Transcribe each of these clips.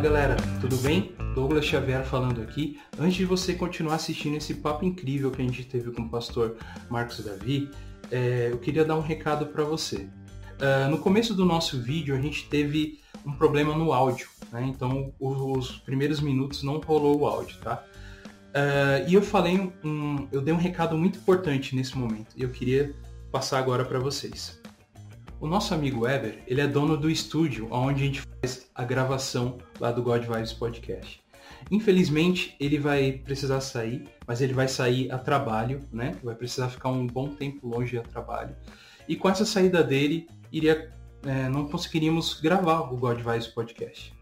galera, tudo bem? Douglas Xavier falando aqui. Antes de você continuar assistindo esse papo incrível que a gente teve com o pastor Marcos Davi, é, eu queria dar um recado para você. Uh, no começo do nosso vídeo a gente teve um problema no áudio, né? então os primeiros minutos não rolou o áudio, tá? Uh, e eu falei um, eu dei um recado muito importante nesse momento e eu queria passar agora para vocês. O nosso amigo Weber, ele é dono do estúdio onde a gente faz a gravação lá do God Vibes Podcast. Infelizmente, ele vai precisar sair, mas ele vai sair a trabalho, né? Vai precisar ficar um bom tempo longe a trabalho. E com essa saída dele, iria, é, não conseguiríamos gravar o God Vibes Podcast.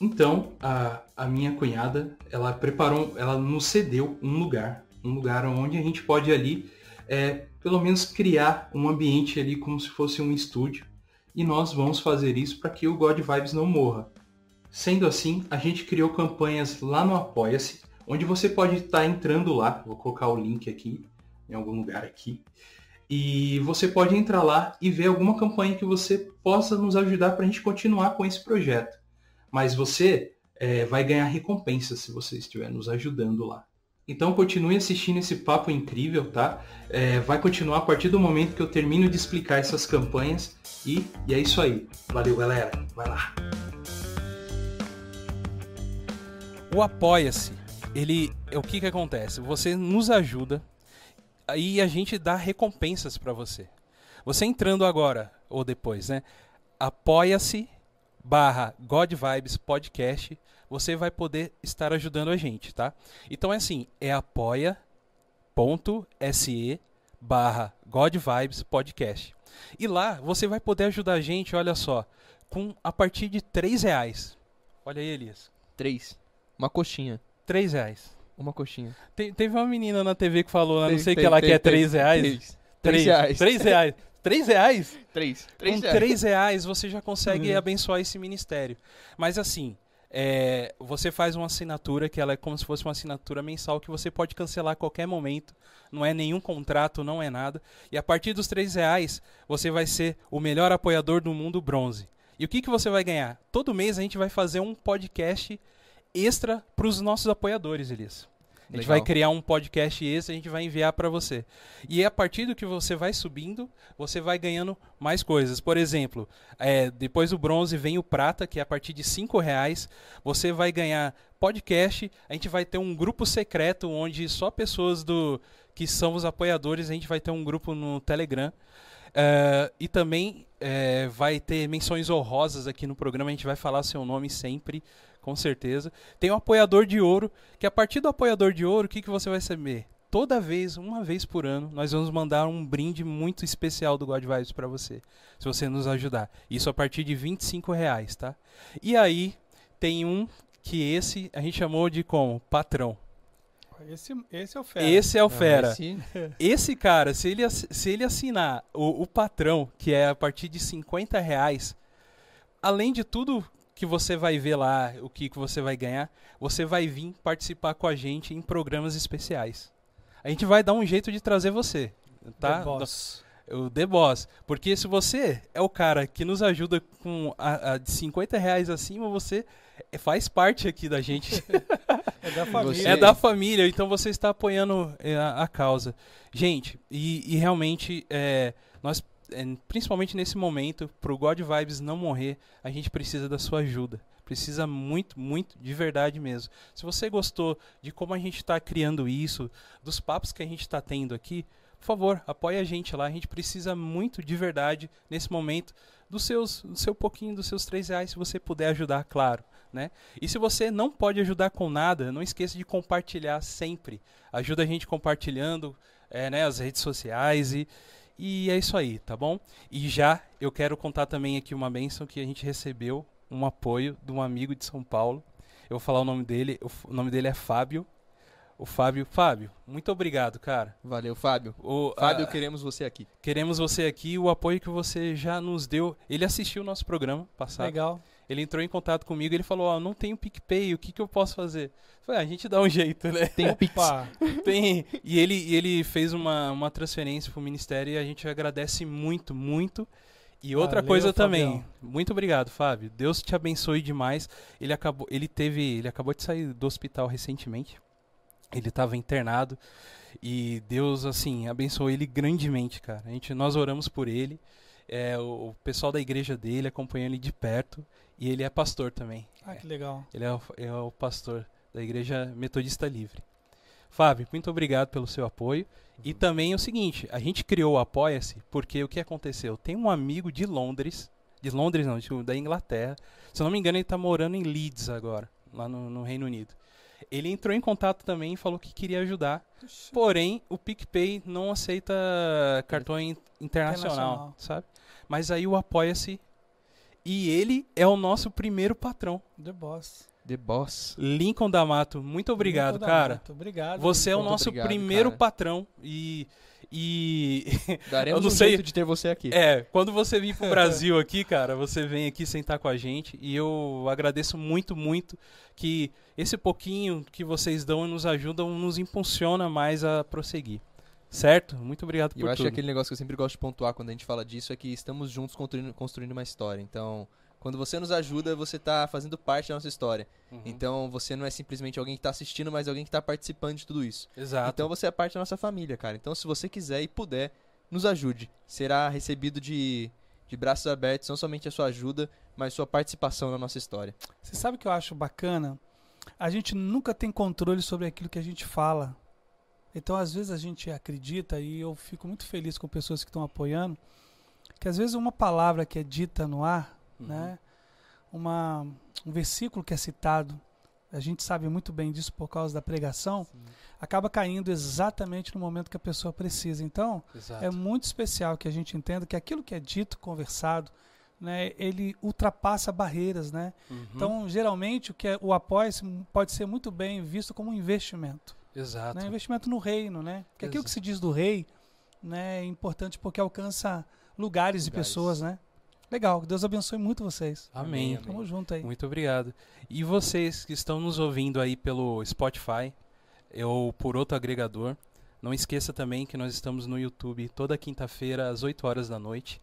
Então, a, a minha cunhada, ela preparou, ela nos cedeu um lugar, um lugar onde a gente pode ali, é, pelo menos criar um ambiente ali como se fosse um estúdio. E nós vamos fazer isso para que o God Vibes não morra. Sendo assim, a gente criou campanhas lá no Apoia-se, onde você pode estar tá entrando lá, vou colocar o link aqui, em algum lugar aqui, e você pode entrar lá e ver alguma campanha que você possa nos ajudar para a gente continuar com esse projeto mas você é, vai ganhar recompensa se você estiver nos ajudando lá. Então continue assistindo esse papo incrível, tá? É, vai continuar a partir do momento que eu termino de explicar essas campanhas e, e é isso aí. Valeu, galera. Vai lá. O Apoia-se, ele, o que que acontece? Você nos ajuda e a gente dá recompensas para você. Você entrando agora ou depois, né? Apoia-se barra God Vibes Podcast, você vai poder estar ajudando a gente, tá? Então é assim, é apoia.se barra God Vibes Podcast. E lá você vai poder ajudar a gente, olha só, com a partir de três reais. Olha aí, Elias. Três. Uma coxinha. Três reais. Uma coxinha. Te, teve uma menina na TV que falou, né, não sei o que ela quer, três reais. Três. Três reais. Três reais. Três reais? Três. três Com reais. três reais você já consegue Uhum. abençoar esse ministério. Mas assim, é, você faz uma assinatura que ela é como se fosse uma assinatura mensal que você pode cancelar a qualquer momento. Não é nenhum contrato, não é nada. E a partir dos três reais, você vai ser o melhor apoiador do mundo bronze. E o que, que você vai ganhar? Todo mês a gente vai fazer um podcast extra para os nossos apoiadores, Elias. A gente Legal. vai criar um podcast extra, a gente vai enviar para você. E a partir do que você vai subindo, você vai ganhando mais coisas. Por exemplo, é, depois do bronze vem o prata, que é a partir de cinco reais. Você vai ganhar podcast. A gente vai ter um grupo secreto onde só pessoas do que são os apoiadores. A gente vai ter um grupo no Telegram. É, e também é, vai ter menções honrosas aqui no programa. A gente vai falar seu nome sempre, com certeza. Tem o apoiador de ouro, que a partir do apoiador de ouro, o que, que você vai receber? Toda vez, uma vez por ano, nós vamos mandar um brinde muito especial do God Vibes para você, se você nos ajudar. Isso a partir de 25 reais, tá? E aí tem um que esse a gente chamou de como? Patrão. Esse, esse é o fera. Esse é o Não, fera. esse- Esse cara, se ele, se ele assinar o, o patrão, que é a partir de 50 reais, além de tudo que você vai ver lá, o que, que você vai ganhar, você vai vir participar com a gente em programas especiais. A gente vai dar um jeito de trazer você, tá? The Boss. O The Boss. Porque se você é o cara que nos ajuda com a, a de 50 reais acima, você é- faz parte aqui da gente. É da família. É da família, então você está apoiando é, a, a causa. Gente, e, e realmente, é, nós, principalmente nesse momento, para o God Vibes não morrer, a gente precisa da sua ajuda. Precisa muito, muito, de verdade mesmo. Se você gostou de como a gente está criando isso, dos papos que a gente está tendo aqui, por favor, apoie a gente lá. A gente precisa muito, de verdade, nesse momento, dos seus, do seu pouquinho, dos seus três reais, se você puder ajudar, claro. Né? E se você não pode ajudar com nada, não esqueça de compartilhar sempre. Ajuda a gente compartilhando é, né, as redes sociais e, e é isso aí, tá bom? E já eu quero contar também aqui uma bênção que a gente recebeu, um apoio de um amigo de São Paulo. Eu vou falar o nome dele, o, nome dele é Fábio. O Fábio, Fábio, muito obrigado, cara. Valeu, Fábio. O, Fábio, a- queremos você aqui. queremos você aqui, o apoio que você já nos deu. Ele assistiu o nosso programa passado. Legal. Ele entrou em contato comigo ele falou, ó, não tenho PicPay, o que, que eu posso fazer? Eu falei, ah, a gente dá um jeito, né? Tem o Pix. Tem. E ele, e ele fez uma, uma transferência pro ministério e a gente agradece muito, muito. E outra Valeu, coisa também, Fabião. muito obrigado, Fábio. Deus te abençoe demais. Ele acabou, ele teve, ele acabou de sair do hospital recentemente. Ele estava internado e Deus assim abençoou ele grandemente, cara. A gente, nós oramos por ele. É, o, o pessoal da igreja dele acompanha ele de perto e ele é pastor também. Ah, que legal. Ele é o, é o pastor da Igreja Metodista Livre. Fábio, muito obrigado pelo seu apoio. E também é o seguinte, a gente criou o Apoia-se porque o que aconteceu? Tem um amigo de Londres, de Londres não, de- da Inglaterra. Se eu não me engano, ele está morando em Leeds agora, lá no, no Reino Unido. Ele entrou em contato também e falou que queria ajudar. Porém, o PicPay não aceita cartão in- internacional, Internacional. sabe? Mas aí o Apoia-se e ele é o nosso primeiro patrão. The Boss. The Boss. Lincoln D'Amato, muito obrigado, Muito cara. Muito obrigado. Você é o nosso obrigado, primeiro cara. patrão e e Daremos Eu não um sei- jeito de ter você aqui. é, quando você vir pro Brasil aqui, cara, você vem aqui sentar com a gente e eu agradeço muito, muito que esse pouquinho que vocês dão e nos ajudam nos impulsiona mais a prosseguir. Certo? Muito obrigado E por eu acho tudo. que aquele negócio que eu sempre gosto de pontuar quando a gente fala disso é que estamos juntos construindo, construindo uma história. Então, quando você nos ajuda, você está fazendo parte da nossa história. Uhum. Então, você não é simplesmente alguém que está assistindo, mas alguém que está participando de tudo isso. Exato. Então, você é parte da nossa família, cara. Então, se você quiser e puder, nos ajude. Será recebido de, de braços abertos, não somente a sua ajuda, mas sua participação na nossa história. Você sabe o que eu acho bacana? A gente nunca tem controle sobre aquilo que a gente fala. Então, às vezes, a gente acredita, e eu fico muito feliz com pessoas que estão apoiando, que às vezes uma palavra que é dita no ar, Uhum. né? Uma, um versículo que é citado, a gente sabe muito bem disso por causa da pregação, acaba caindo exatamente no momento que a pessoa precisa. Então, Exato. é muito especial que a gente entenda que aquilo que é dito, conversado, né, ele ultrapassa barreiras, né? Uhum. Então, geralmente, o que é, o apoio pode ser muito bem visto como um investimento, Exato. né? Investimento no reino, né? Porque aquilo que Exato. se diz do rei, né, é importante porque alcança lugares, e Lugares. pessoas, né? Legal, que Deus abençoe muito vocês. Amém. Amém. Tamo junto aí. Muito obrigado. E vocês que estão nos ouvindo aí pelo Spotify ou por outro agregador, não esqueça também que nós estamos no YouTube toda quinta-feira às 8 horas da noite.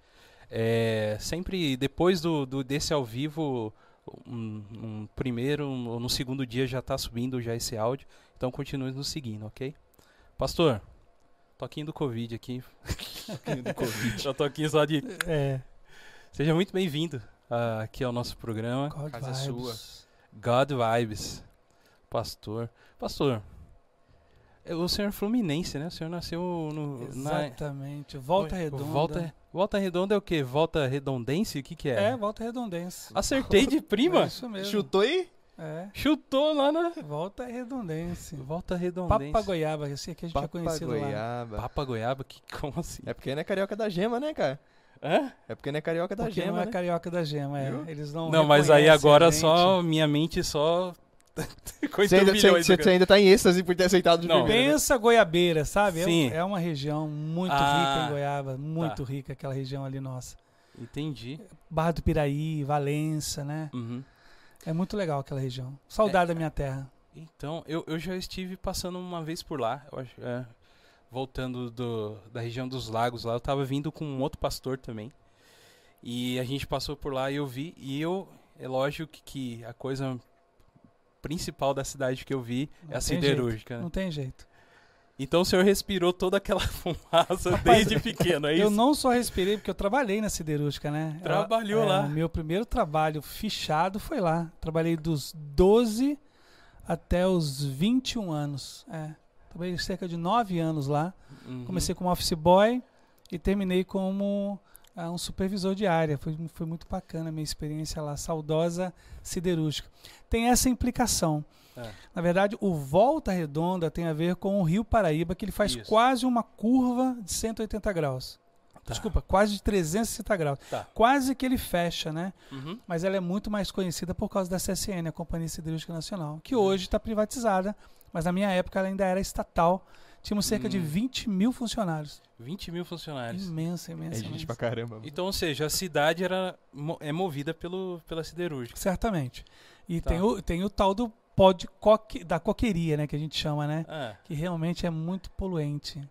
É, sempre depois do, do- desse ao vivo, um, um primeiro um- ou no segundo dia já está subindo já esse áudio. Então continue nos seguindo, ok? Pastor, toquinho do Covid aqui. do Covid. Já toquinho só de. É, Seja muito bem-vindo ah, aqui ao nosso programa. God Casa é vibes. God Vibes. Pastor. Pastor. é O senhor é fluminense, né? O senhor nasceu no. na- Exatamente. Volta Oi, Redonda. Volta, volta Redonda é o quê? Volta Redondense? O que, que é? É, Volta Redondense. Acertei de É prima. isso mesmo. Chutou aí? É. Chutou lá na. Volta Redondense. Volta Redondense. Papa Goiaba, esse aqui a gente é conhecido lá. Papagoiaba. Papa Goiaba? Que, como assim? É porque não é carioca da gema, né, cara? Hã? É porque não é carioca da Porque gema, não é né? carioca da gema, é. Viu? Eles não Não, mas aí agora só. Minha mente só. Você ainda, você- turbilhões, você cara. ainda tá em êxtase por ter aceitado de Não. primeira. né? Pensa goiabeira, sabe? É Sim. É, uma região muito Ah, rica em Goiaba, muito rica aquela região ali nossa. Entendi. Barra do Piraí, Valença, né? Uhum. É muito legal aquela região. Saudade da minha terra. Então, eu, eu já estive passando uma vez por lá, eu acho, é, voltando do, da região dos lagos lá, eu tava vindo com um outro pastor também. E a gente passou por lá e eu vi, e eu, é lógico que, que a coisa principal da cidade que eu vi é Não a tem siderúrgica. né? Não tem jeito. Então o senhor respirou toda aquela fumaça Rapaz, desde pequeno, é isso? Eu não só respirei, porque eu trabalhei na siderúrgica, né? Trabalhou É, lá. O meu primeiro trabalho fichado foi lá. Trabalhei dos 12 até os 21 anos. É. Trabalhei cerca de 9 anos lá. Uhum. Comecei como office boy e terminei como ah, um supervisor de área. Foi, foi muito bacana a minha experiência lá, saudosa siderúrgica. Tem essa implicação. É. Na verdade, o Volta Redonda tem a ver com o Rio Paraíba, que ele faz Isso. quase uma curva de 180 graus. Tá. Desculpa, quase de 360 graus. Tá. Quase que ele fecha, né? Uhum. Mas ela é muito mais conhecida por causa da CSN, a Companhia Siderúrgica Nacional, que hoje está privatizada, mas na minha época ela ainda era estatal. Tínhamos cerca de Hum. 20 mil funcionários. 20 mil funcionários. Imensa, É imensa. gente imensa. pra caramba. Então, ou seja, a cidade era, é movida pelo, pela siderúrgica. Certamente. E Tá. tem, o, tem o tal do pó de coque, da coqueria, né? Que a gente chama, né? Ah, Que realmente é muito poluente.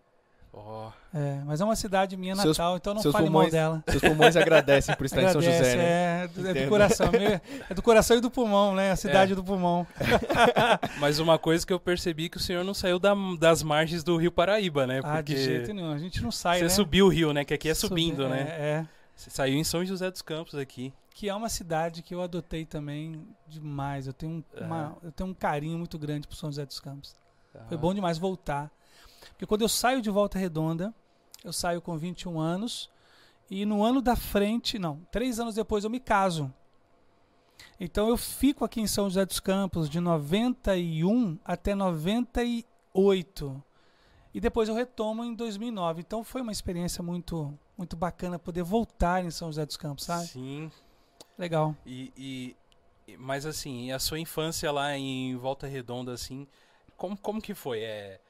Ó, É, mas é uma cidade minha Seus- natal, então não fale pulmões- mal dela. Seus pulmões agradecem por estar em São José, Agradece, né? é, do- é do coração, é do coração e do pulmão, né? A cidade É. do pulmão. Mas uma coisa que eu percebi que o senhor não saiu da- das margens do Rio Paraíba, né? Ah, de Porque jeito nenhum, a gente não sai, você né? subiu o rio, né? Que aqui é Subi- subindo, né? É, é. Você saiu em São José dos Campos aqui. Que é uma cidade que eu adotei também demais. Eu tenho um, uma- eu tenho um carinho muito grande por São José dos Campos. Foi bom demais voltar. Porque quando eu saio de Volta Redonda, eu saio com 21 anos. E no ano da frente, não, três anos depois eu me caso. Então eu fico aqui em São José dos Campos de 91 até 98. E depois eu retomo em 2009. Então foi uma experiência muito, muito bacana poder voltar em São José dos Campos, sabe? Sim. Legal. E, e- mas assim, a sua infância lá em Volta Redonda, assim, como, como que foi? É,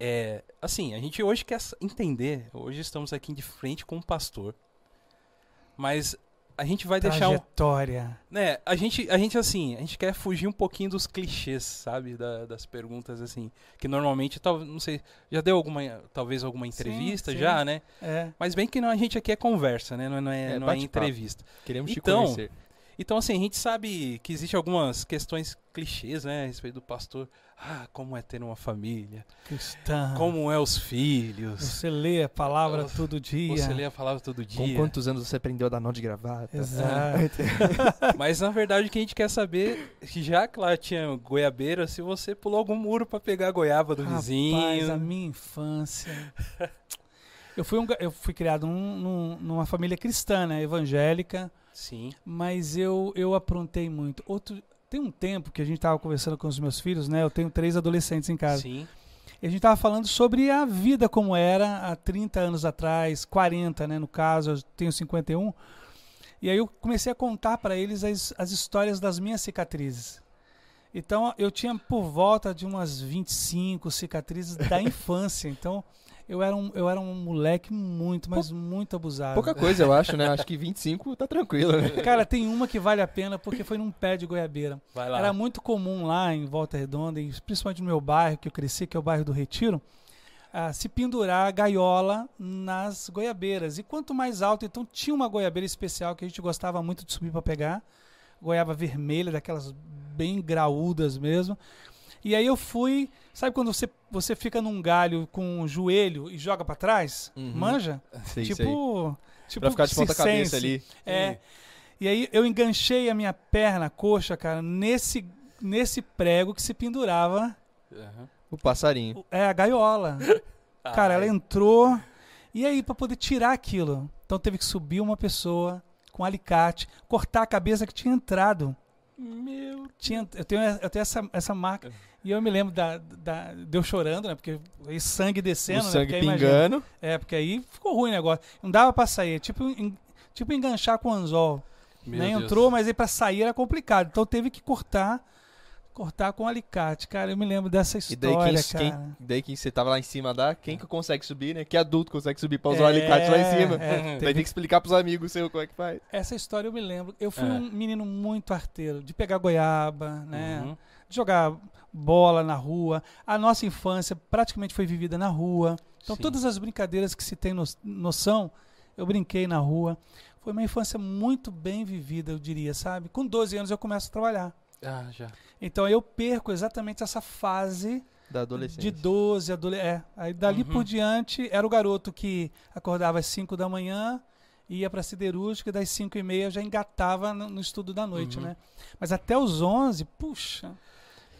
é, assim, a gente hoje quer entender, hoje estamos aqui de frente com um pastor, mas a gente vai deixar um, Trajetória. né, a gente, a gente assim, a gente quer fugir um pouquinho dos clichês, sabe, da- das perguntas assim, que normalmente, tal, não sei, já deu alguma, talvez alguma entrevista sim. já, né? É. Mas bem que não, a gente aqui é conversa, né? Não é, não é, É, não é entrevista. Queremos te Então, conhecer. Então, assim, a gente sabe que existe algumas questões clichês, né, a respeito do pastor. Ah, como é ter uma família? Cristã. Como é os filhos? Você lê a palavra todo dia. Você lê a palavra todo Com dia. quantos anos você aprendeu a dar nó de gravata? Exato. Mas, na verdade, o que a gente quer saber, é que já que lá tinha goiabeira, se você pulou algum muro pra pegar a goiaba do Rapaz, vizinho. a minha infância. Eu fui, um eu fui criado num- num- numa família cristã, né? Evangélica. Sim. Mas eu, eu aprontei muito. Outro, tem um tempo que a gente estava conversando com os meus filhos, né? Eu tenho três adolescentes em casa. Sim. E a gente estava falando sobre a vida como era há 30 anos atrás, 40, né? No caso, eu tenho 51. E aí eu comecei a contar para eles as, as histórias das minhas cicatrizes. Então eu tinha por volta de umas 25 cicatrizes da infância. Então eu era um, eu era um moleque muito, mas muito abusado. Pouca coisa, eu acho, né? Acho que 25 tá tranquilo, né? Cara, tem uma que vale a pena porque foi num pé de goiabeira. Vai lá. Era muito comum lá em Volta Redonda, e principalmente no meu bairro que eu cresci, que é o bairro do Retiro, ah, se pendurar gaiola nas goiabeiras. E quanto mais alto, então tinha uma goiabeira especial que a gente gostava muito de subir para pegar, goiaba vermelha, daquelas bem graúdas mesmo. E aí eu fui, sabe quando você, você fica num galho com o joelho e joga para trás? Uhum. Manja? Sei, sei. tipo, tipo Pra ficar de ponta cabeça ali. É. E aí eu enganchei a minha perna, a coxa, cara, nesse, nesse prego que se pendurava. Aham. O passarinho. É a gaiola. Cara, ela entrou. E aí, pra poder tirar aquilo? Então teve que subir uma pessoa com alicate, cortar a cabeça que tinha entrado. Meu. Tinha, eu tenho, eu tenho essa, essa marca. E eu me lembro da, da, de eu chorando, né? Porque aí sangue descendo, o né? sangue Porque aí, imagina, pingando. É, porque aí ficou ruim o negócio. Não dava pra sair. Tipo, en- tipo enganchar com anzol. Meu né? Deus. Entrou, mas aí pra sair era complicado. Então teve que cortar, cortar com alicate. Cara, eu me lembro dessa E daí história, quem, quem, cara. daí quem você tava lá em cima da, quem que consegue subir, né? Que adulto consegue subir pra usar o É, alicate lá em cima. é, Daí teve- tem que explicar pros amigos seu como é que faz. Essa história eu me lembro. Eu fui É. um menino muito arteiro, de pegar goiaba, né? Uhum. De jogar bola na rua. A nossa infância praticamente foi vivida na rua. Então Sim. todas as brincadeiras que se tem no- noção, eu brinquei na rua. Foi uma infância muito bem vivida, eu diria, sabe? Com 12 anos eu começo a trabalhar. Ah, já. Então eu perco exatamente essa fase Da adolescência. de 12, adole é. Aí dali Uhum. por diante era o garoto que acordava às 5 da manhã, ia para siderúrgica, e das 5 e meia já engatava no, no estudo da noite, Uhum. né? Mas até os 11, puxa,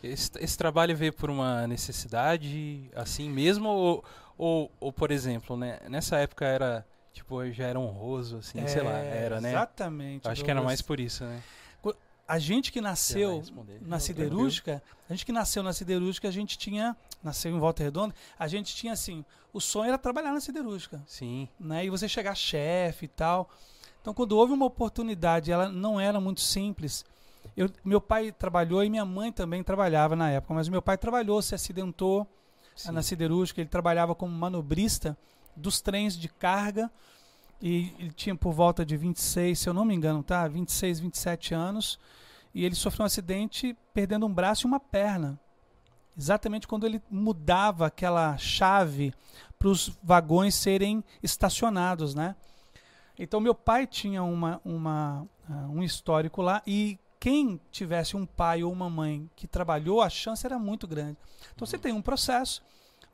Esse, esse trabalho veio por uma necessidade, assim mesmo? Ou, ou, ou, por exemplo, né? Nessa época era, tipo, já era honroso, assim, sei lá, é, era, né? Exatamente. Acho que era mais por isso, né? A gente que nasceu na siderúrgica, a gente que nasceu na siderúrgica, a gente tinha, nasceu em Volta Redonda, a gente tinha assim, o sonho era trabalhar na siderúrgica. Sim. né? E você chegar chefe e tal. Então, quando houve uma oportunidade, ela não era muito simples. Eu, meu pai trabalhou e minha mãe também trabalhava na época, mas meu pai trabalhou, se acidentou sim. na siderúrgica, ele trabalhava como manobrista dos trens de carga e ele tinha por volta de 26, se eu não me engano, tá? 26, 27 anos, e ele sofreu um acidente perdendo um braço e uma perna. Exatamente quando ele mudava aquela chave para os vagões serem estacionados, né? Então meu pai tinha uma, uma, uh, um histórico lá e quem tivesse um pai ou uma mãe que trabalhou, a chance era muito grande. Então você tem um processo,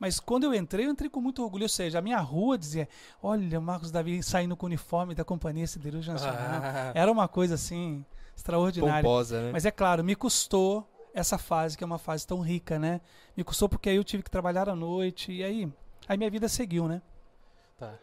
mas quando eu entrei, eu entrei com muito orgulho. Ou seja, a minha rua dizia: Olha, Marcos Davi saindo com o uniforme da Companhia Siderúrgica Nacional. Ah. Era uma coisa assim extraordinária. Pomposa, né? Mas é claro, me custou essa fase, que é uma fase tão rica, né? Me custou porque aí eu tive que trabalhar à noite e aí, aí minha vida seguiu, né? Tá.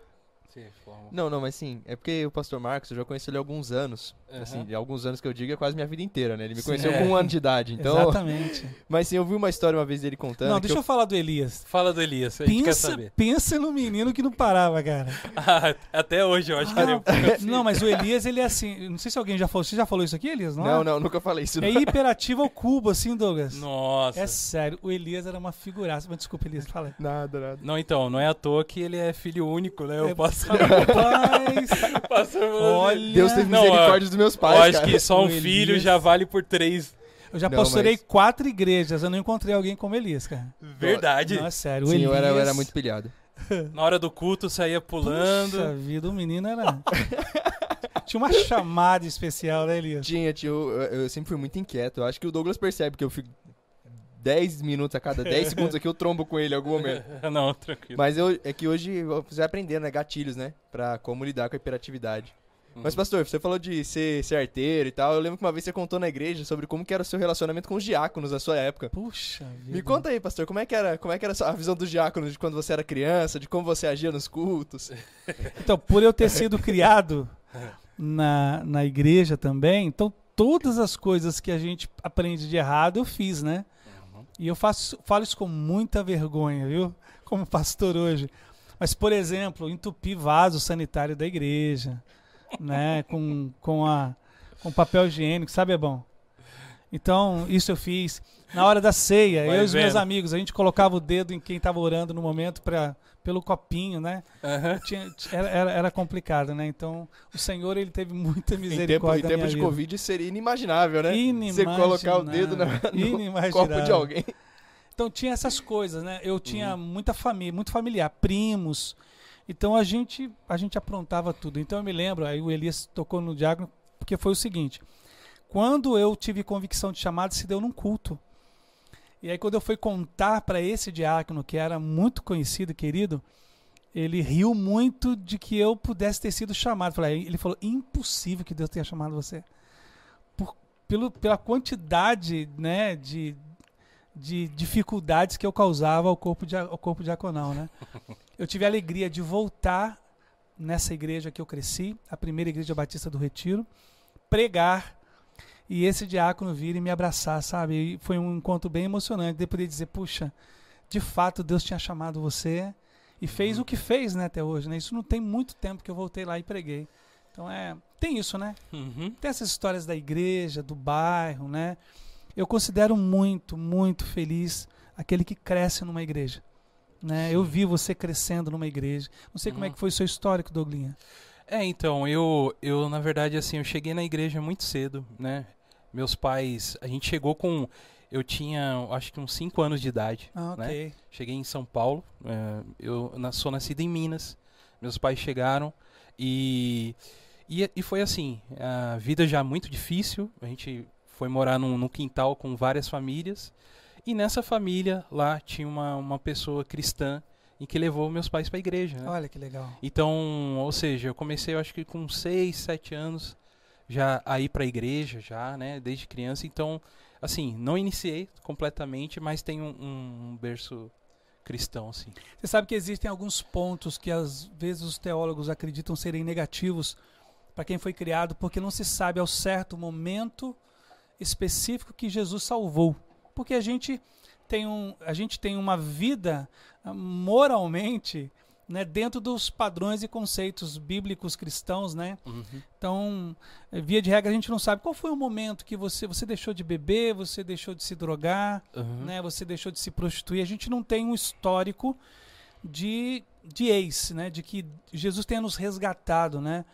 Sim, forma. Não, não, mas sim, é porque o pastor Marcos, eu já conheço ele há alguns anos. Aham. Assim, de alguns anos que eu digo é quase minha vida inteira, né? Ele me Sim. conheceu É. com um ano de idade, então... Exatamente. Mas sim, eu vi uma história uma vez dele contando Não, deixa eu falar do Elias. Fala do Elias, a gente quer Pensa, saber. pensa no menino que não parava, cara. Ah, até hoje eu acho que ele é Não, mas o Elias, ele é assim. Não sei se alguém já falou. Você já falou isso aqui, Elias? Não, Não, é? não, nunca falei isso. É não. hiperativo ao cubo, assim, Douglas. Nossa. É sério, o Elias era uma figuraça. Mas desculpa, Elias, fala. Nada, nada. Não, então, não é à toa que ele é filho único, né? É, Eu posso. Rapaz, posso olha. Deus teve Não, misericórdia dos meus eu pais, acho cara. que só um O filho Elias- já vale por três. Eu já Não, pastorei mas- quatro igrejas, eu não encontrei alguém como Elias, cara. Verdade. Não, é sério. Sim, eu Elias, era, eu era muito pilhado. Na hora do culto saía pulando. Puxa vida, o menino era. Tinha uma chamada especial, né, Elias? Tinha, tinha, eu, eu sempre fui muito inquieto. Eu acho que o Douglas percebe que eu fico 10 minutos a cada 10 segundos aqui, eu trombo com ele em algum momento. não, tranquilo. Mas eu, é que hoje você vai aprendendo, né? Gatilhos, né? Pra como lidar com a hiperatividade. Mas, pastor, você falou de ser, ser arteiro e tal. Eu lembro que uma vez você contou na igreja sobre como era o seu relacionamento com os diáconos na sua época. Puxa vida. Me conta aí, pastor, como é que era, como é que era a visão dos diáconos de quando você era criança, de como você agia nos cultos? Então, por eu ter sido criado na, na igreja também, então todas as coisas que a gente aprende de errado eu fiz, né? Uhum. E eu faço, falo isso com muita vergonha, viu? Como pastor hoje. Mas, por exemplo, entupir vaso sanitário da igreja, né? Com, com, a, com papel higiênico, sabe, é bom. Então, isso eu fiz. Na hora da ceia, Vai eu e os meus amigos, a gente colocava o dedo em quem estava orando no momento pra, pelo copinho, né? Aham. Tinha- era, era, era complicado, né? Então, o Senhor, ele teve muita Em tempo, misericórdia em tempo de vida. Covid seria inimaginável, né? Você Inimaginável. colocar o dedo na, no copo de alguém. Então, tinha essas coisas, né? Eu tinha Uhum. muita família, muito familiar, primos. Então, a gente, a gente aprontava tudo. Então, eu me lembro, aí o Elias tocou no diácono, porque foi o seguinte. Quando eu tive convicção de chamado, se deu num culto. E aí, quando eu fui contar para esse diácono, que era muito conhecido querido, ele riu muito de que eu pudesse ter sido chamado. Ele falou: impossível que Deus tenha chamado você. Por, pelo, pela quantidade né, de, de dificuldades que eu causava ao corpo, dia- ao corpo diaconal. Né? Eu tive a alegria de voltar nessa igreja que eu cresci, a primeira igreja batista do Retiro, pregar e esse diácono vir e me abraçar, sabe? E foi um encontro bem emocionante de poder dizer, puxa, de fato Deus tinha chamado você e fez o que fez, né, até hoje, né? Isso não tem muito tempo que eu voltei lá e preguei. Então é, tem isso, né? Uhum. Tem essas histórias da igreja, do bairro, né? Eu considero muito, muito feliz aquele que cresce numa igreja. Né? Eu vi você crescendo numa igreja. Não sei como é Uhum. que foi o seu histórico, Douglinha. É, então, eu, eu, na verdade, assim, eu cheguei na igreja muito cedo, né? Meus pais, a gente chegou com. Eu tinha, acho que uns 5 anos de idade. Ah, né? ok. Cheguei em São Paulo. é, eu na- sou nascido em Minas. Meus pais chegaram e, e, e foi assim. A vida já muito difícil. A gente foi morar num, num quintal com várias famílias. E nessa família lá tinha uma, uma pessoa cristã em que levou meus pais para a igreja. Né? Olha que legal. Então, ou seja, eu comecei, eu acho que com 6, 7 anos já a ir para a igreja, já, né, desde criança. Então, assim, não iniciei completamente, mas tenho um, um berço cristão, assim. Você sabe que existem alguns pontos que às vezes os teólogos acreditam serem negativos para quem foi criado, porque não se sabe ao certo momento específico que Jesus salvou. Porque a gente tem, um, a gente tem uma vida ah, moralmente né, dentro dos padrões e conceitos bíblicos cristãos, né? Então, eh, via de regra, a gente não sabe qual foi o momento que você, você deixou de beber, você deixou de se drogar, Uhum. né? Você deixou de se prostituir. A gente não tem um histórico de, de ex, né? De que Jesus tenha nos resgatado, né?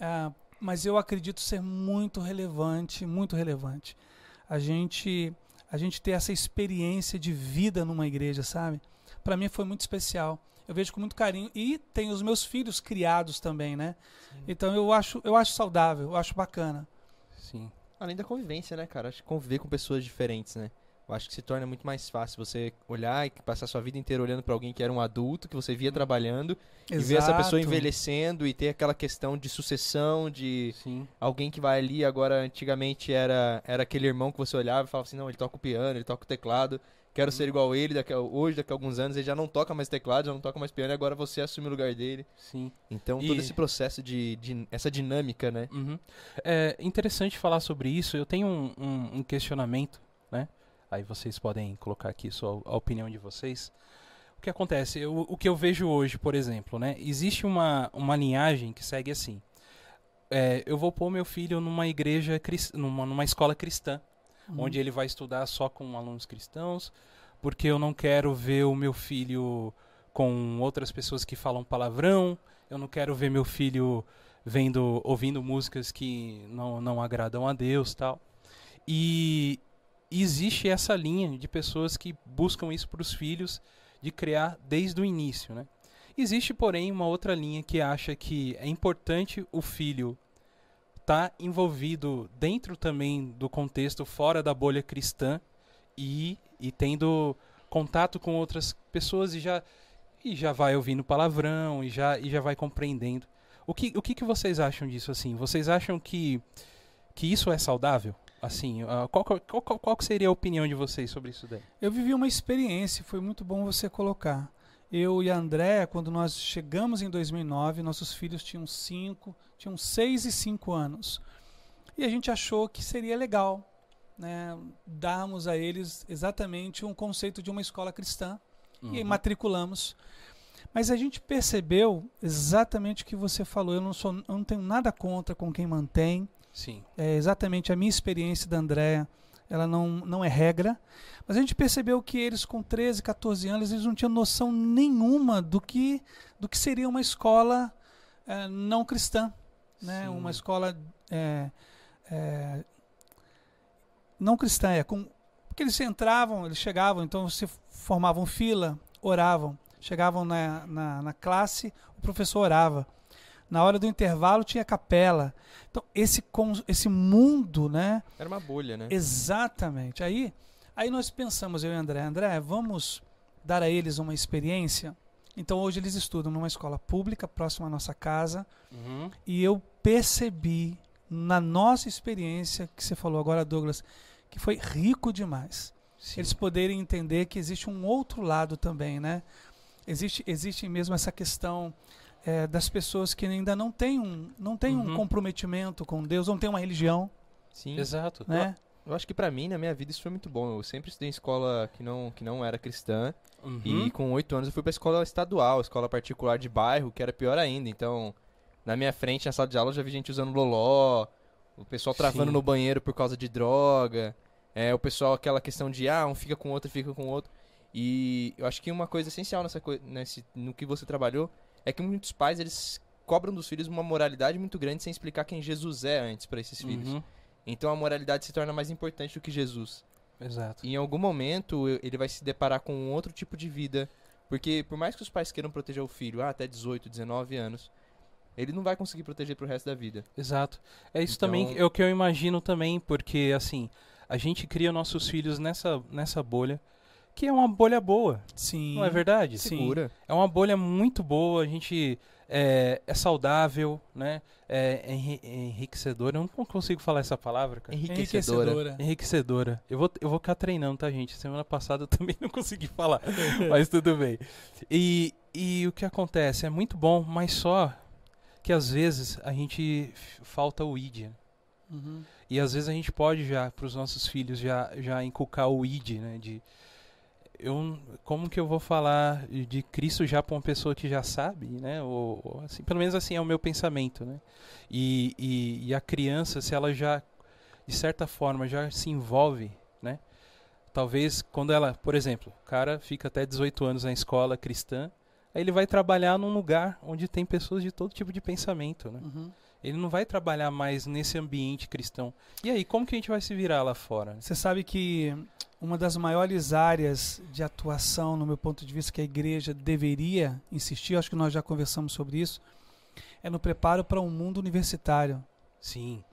Ah, mas eu acredito ser muito relevante, muito relevante. A gente, a gente ter essa experiência de vida numa igreja, sabe? Para mim foi muito especial. eu vejo com muito carinho. E tenho os meus filhos criados também, né? Então eu acho, eu acho saudável, eu acho bacana. Sim. Além da convivência, né, cara? Acho que conviver com pessoas diferentes, né? Eu acho que se torna muito mais fácil você olhar e passar sua vida inteira olhando pra alguém que era um adulto, que você via trabalhando, e ver essa pessoa Exato. envelhecendo e ter aquela questão de sucessão, de Sim. alguém que vai ali, agora antigamente era, era aquele irmão que você olhava e falava assim, não, ele toca o piano, ele toca o teclado, quero ser igual ele, daqui a- hoje, daqui a alguns anos, ele já não toca mais teclado, já não toca mais piano, e agora você assume o lugar dele. Sim. Então, E- todo esse processo de, de- essa dinâmica, né? Uhum. É interessante falar sobre isso. Eu tenho um, um- um questionamento? Aí vocês podem colocar aqui sua, a opinião de vocês. O que acontece? Eu- o que eu vejo hoje, por exemplo, né? Existe uma, uma linhagem que segue assim. É, eu vou pôr meu filho numa igreja, numa, numa escola cristã, Uhum. onde ele vai estudar só com alunos cristãos, porque eu não quero ver o meu filho com outras pessoas que falam palavrão, eu não quero ver meu filho vendo, ouvindo músicas que não, não agradam a Deus, tal. E existe essa linha de pessoas que buscam isso para os filhos de criar desde o início, né? Existe, porém, uma outra linha que acha que é importante o filho estar envolvido dentro também do contexto fora da bolha cristã e, e tendo contato com outras pessoas e já e já vai ouvindo palavrão e já e já vai compreendendo. O que o que, que vocês acham disso assim? Vocês acham que que isso é saudável? Assim, ah, qual, qual, qual, qual seria a opinião de vocês sobre isso daí? Eu vivi uma experiência, foi muito bom você colocar. Eu e a Andréa, quando nós chegamos em 2009, nossos filhos tinham 5, tinham 6 e 5 anos. E a gente achou que seria legal né, darmos a eles exatamente um conceito de uma escola cristã. E Uhum. matriculamos. Mas a gente percebeu exatamente o que você falou. Eu não, sou, eu não tenho nada contra com quem mantém. Sim. É exatamente a minha experiência da Andréa. Ela não, não é regra. Mas a gente percebeu que eles, com 13, 14 anos, eles não tinham noção nenhuma do que, do que seria uma escola eh, não cristã. Né? Sim. Uma escola eh, eh, não cristã. É, com, porque eles entravam, eles chegavam, então se formavam fila, oravam. Chegavam na, na, na classe, o professor orava. Na hora do intervalo tinha capela. Então, esse, esse mundo, né? Era uma bolha, né? Exatamente. Aí, aí nós pensamos, eu e André, André, vamos dar a eles uma experiência. Então hoje eles estudam numa escola pública próxima à nossa casa Uhum. e eu percebi na nossa experiência que você falou agora, Douglas, que foi rico demais. Sim. Eles poderem entender que existe um outro lado também, né? Existe, existe mesmo essa questão eh, das pessoas que ainda não têm um, não têm um Uhum. comprometimento com Deus, não têm uma religião, Sim. Exato. né? Eu acho que pra mim, na minha vida, isso foi muito bom. Eu sempre estudei em escola que não, que não era cristã. Uhum. E com oito anos eu fui pra escola estadual, escola particular de bairro, que era pior ainda. Então, na minha frente, na sala de aula, eu já vi gente usando loló, o pessoal travando Sim. no banheiro por causa de droga. É, o pessoal, aquela questão de, ah, um fica com o outro, fica com o outro. E eu acho que uma coisa essencial nessa coi- nesse, no que você trabalhou é que muitos pais, eles cobram dos filhos uma moralidade muito grande sem explicar quem Jesus é antes pra esses filhos. Uhum. Então a moralidade se torna mais importante do que Jesus. Exato. E em algum momento ele vai se deparar com um outro tipo de vida. Porque por mais que os pais queiram proteger o filho ah, até 18, 19 anos, ele não vai conseguir proteger pro resto da vida. Exato. É isso Então- também, é o que eu imagino também, porque assim, a gente cria nossos filhos nessa, nessa bolha, que é uma bolha boa, Sim. não é verdade? Sim. Segura. É uma bolha muito boa, a gente é, é saudável, né? É enri- enriquecedora. Eu não consigo falar essa palavra, cara. Enriquecedora. Enriquecedora. Eu vou, eu vou ficar treinando, tá, gente? Semana passada eu também não consegui falar, mas tudo bem. E, e o que acontece? É muito bom, mas só que às vezes a gente falta o id. né? Uhum. E às vezes a gente pode já, para os nossos filhos, já, já inculcar o id, né? De, eu, como que eu vou falar de Cristo já para uma pessoa que já sabe, né? Ou, ou assim, pelo menos assim é o meu pensamento, né? E, e, e a criança, se ela já, de certa forma, já se envolve, né? Talvez quando ela, por exemplo, o cara fica até 18 anos na escola cristã, aí ele vai trabalhar num lugar onde tem pessoas de todo tipo de pensamento, né? Uhum. Ele não vai trabalhar mais nesse ambiente cristão. E aí, como que a gente vai se virar lá fora? Você sabe que uma das maiores áreas de atuação, no meu ponto de vista, que a igreja deveria insistir, acho que nós já conversamos sobre isso, é no preparo para um mundo universitário. Sim.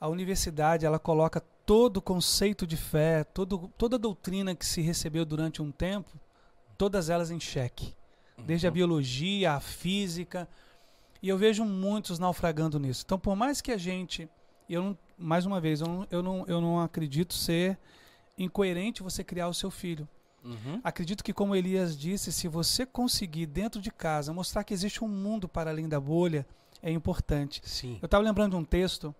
A universidade, ela coloca todo o conceito de fé, todo, toda a doutrina que se recebeu durante um tempo, todas elas em xeque. Desde a Uhum. biologia, a física. E eu vejo muitos naufragando nisso. Então, por mais que a gente. e Eu não, mais uma vez, eu não, eu, não, eu não acredito ser incoerente você criar o seu filho. Uhum. Acredito que, como Elias disse, se você conseguir dentro de casa mostrar que existe um mundo para além da bolha, é importante. Sim. Eu estava lembrando de um texto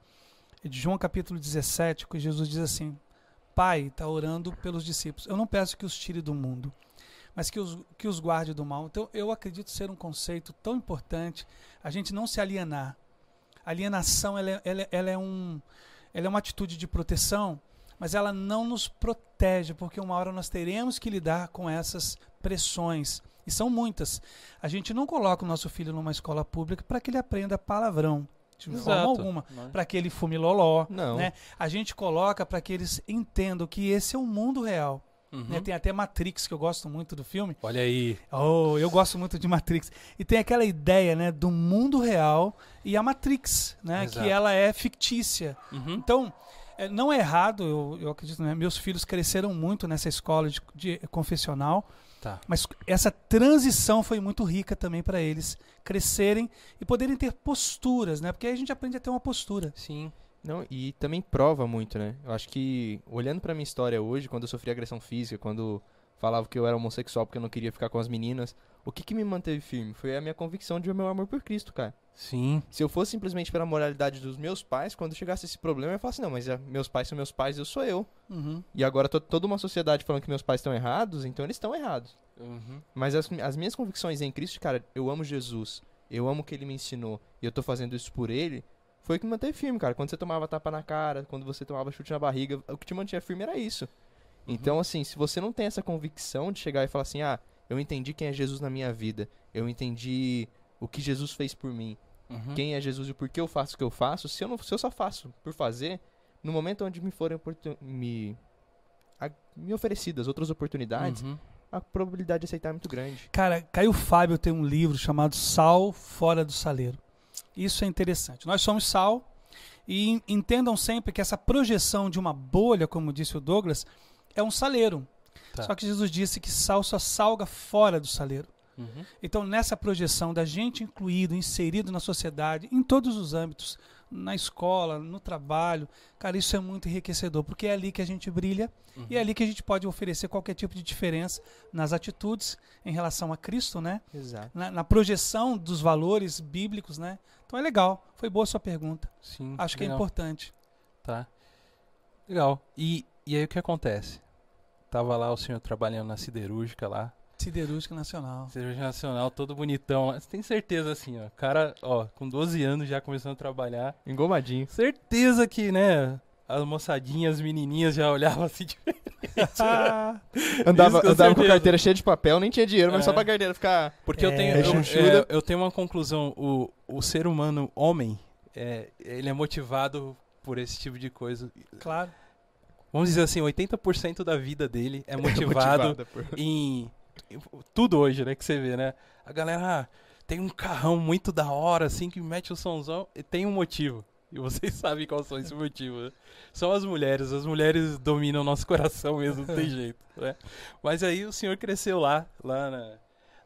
de João capítulo 17, que Jesus diz assim: Pai está orando pelos discípulos. Eu não peço que os tire do mundo, mas que os, que os guarde do mal. Então, eu acredito ser um conceito tão importante a gente não se alienar. Alienação ela é, ela, é- ela é um, ela é uma atitude de proteção, mas ela não nos protege, porque uma hora nós teremos que lidar com essas pressões. E são muitas. A gente não coloca o nosso filho numa escola pública para que ele aprenda palavrão, de forma Exato. alguma Não é? para que ele fume loló. Não. Né? A gente coloca para que eles entendam que esse é o mundo real. Uhum. né? Tem até Matrix, que eu gosto muito do filme. Olha aí. Oh, eu gosto muito de Matrix. E tem aquela ideia né, do mundo real e a Matrix, né, Exato. que ela é fictícia. Uhum. Então, é, não é errado, eu, eu acredito, né? meus filhos cresceram muito nessa escola de, de confessional, Tá. mas essa transição foi muito rica também para eles crescerem e poderem ter posturas, né? Porque aí a gente aprende a ter uma postura. Sim. Não, e também prova muito, né? Eu acho que, olhando pra minha história hoje, quando eu sofri agressão física, quando falava que eu era homossexual porque eu não queria ficar com as meninas, o que, que me manteve firme? Foi a minha convicção de meu amor por Cristo, cara. Sim. Se eu fosse simplesmente pela moralidade dos meus pais, quando chegasse esse problema, eu ia falar assim, não, mas é, meus pais são meus pais, eu sou eu. Uhum. E agora to- toda uma sociedade falando que meus pais estão errados, então eles estão errados. Uhum. Mas as, as minhas convicções em Cristo, cara, eu amo Jesus, eu amo o que ele me ensinou, e eu tô fazendo isso por ele, foi o que me manteve firme, cara. Quando você tomava tapa na cara, quando você tomava chute na barriga, o que te mantinha firme era isso. Então, assim, se você não tem essa convicção de chegar e falar assim, ah, eu entendi quem é Jesus na minha vida, eu entendi o que Jesus fez por mim, Uhum. quem é Jesus e por que eu faço o que eu faço, se eu, não, se eu só faço por fazer, no momento onde me forem me, a- me oferecidas outras oportunidades, Uhum. a probabilidade de aceitar é muito grande. Cara, Caio Fábio tem um livro chamado Sal Fora do Saleiro. Isso é interessante. Nós somos sal e en- entendam sempre que essa projeção de uma bolha, como disse o Douglas, é um saleiro. Tá. Só que Jesus disse que sal só salga fora do saleiro. Uhum. Então, nessa projeção da gente incluído, inserido na sociedade, em todos os âmbitos, na escola, no trabalho, cara, isso é muito enriquecedor, porque é ali que a gente brilha Uhum. e é ali que a gente pode oferecer qualquer tipo de diferença nas atitudes em relação a Cristo, né? Exato. Na, na projeção dos valores bíblicos, né? Então é legal. Foi boa a sua pergunta. Sim. Acho que é legal. importante. Tá. Legal. E, e aí o que acontece? Tava lá o senhor trabalhando na siderúrgica lá. Siderúrgica Nacional. Siderúrgica Nacional, todo bonitão lá. Você tem certeza assim, ó. Cara, ó, com 12 anos já começando a trabalhar. Engomadinho. Certeza que, né? As moçadinhas, as menininhas já olhavam assim de Ah, Andava, Isso com andava com carteira cheia de papel, nem tinha dinheiro, mas É. só pra carteira ficar. Porque eu É, tenho, eu, é, eu tenho uma conclusão. O, o ser humano, homem, é, ele é motivado por esse tipo de coisa. claro. Vamos dizer assim, 80% da vida dele é motivado Motivada por- em, tudo hoje, né? Que você vê, né? A galera ah, tem um carrão muito da hora, assim, que mete o somzão e tem um motivo. E vocês sabem qual são esse motivo. né? São as mulheres. As mulheres dominam o nosso coração mesmo, não tem jeito. Né? Mas aí o senhor cresceu lá, lá na,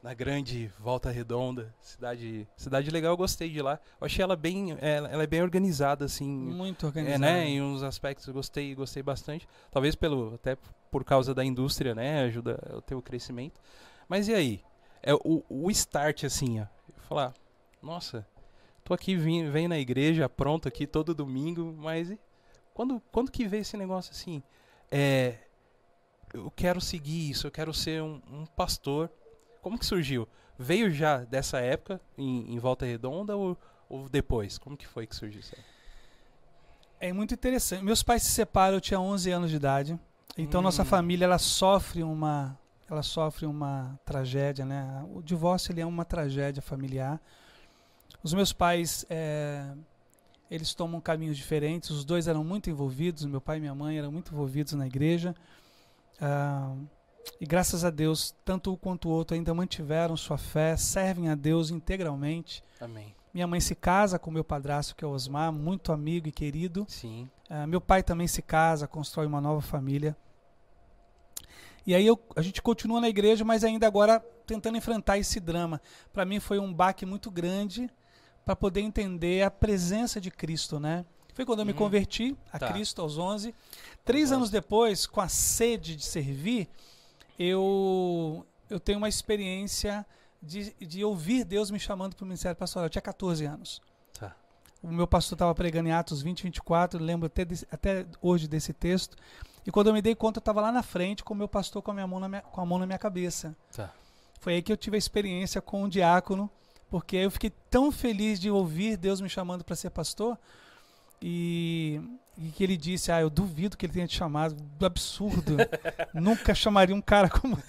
na grande Volta Redonda. Cidade, cidade legal, eu gostei de lá. Eu achei ela bem. Ela, ela é bem organizada, assim. Muito É, organizado. né? Em uns aspectos eu gostei, gostei bastante. Talvez pelo até por causa da indústria, né? Ajuda o crescimento. Mas e aí? É o, o start assim, ó. Eu falar, nossa, tô aqui vim, venho na igreja, pronto aqui todo domingo, mas quando quando que veio esse negócio assim? É, eu quero seguir isso, eu quero ser um, um pastor. Como que surgiu? Veio já dessa época em, em Volta Redonda ou, ou depois? Como que foi que surgiu isso? aí? É muito interessante. Meus pais se separam, eu tinha 11 anos de idade. Então Hum. nossa família ela sofre uma ela sofre uma tragédia, né? O divórcio ele é uma tragédia familiar. Os meus pais é, eles tomam caminhos diferentes. Os dois eram muito envolvidos, meu pai e minha mãe eram muito envolvidos na igreja. Ah, e graças a Deus, tanto um quanto o outro ainda mantiveram sua fé, servem a Deus integralmente. Amém. Minha mãe se casa com meu padrasto, que é o Osmar, muito amigo e querido. Sim. Ah, meu pai também se casa, constrói uma nova família. E aí eu- a gente continua na igreja, mas ainda agora tentando enfrentar esse drama. Para mim foi um baque muito grande para poder entender a presença de Cristo, né? Foi quando eu me Uhum. converti a Tá. Cristo aos 11. Três Gosto. anos depois, com a sede de servir, eu, eu tenho uma experiência de, de ouvir Deus me chamando para o ministério pastoral. Eu tinha 14 anos. Tá. O meu pastor estava pregando em Atos 20, 24, eu lembro até, desse- até hoje desse texto. E quando eu me dei conta, eu estava lá na frente com o meu pastor com a, minha mão na minha, com a mão na minha cabeça. Tá. Foi aí que eu tive a experiência com o diácono, porque eu fiquei tão feliz de ouvir Deus me chamando para ser pastor. E, e que ele disse: Ah, eu duvido que ele tenha te chamado. Absurdo. Nunca chamaria um cara como.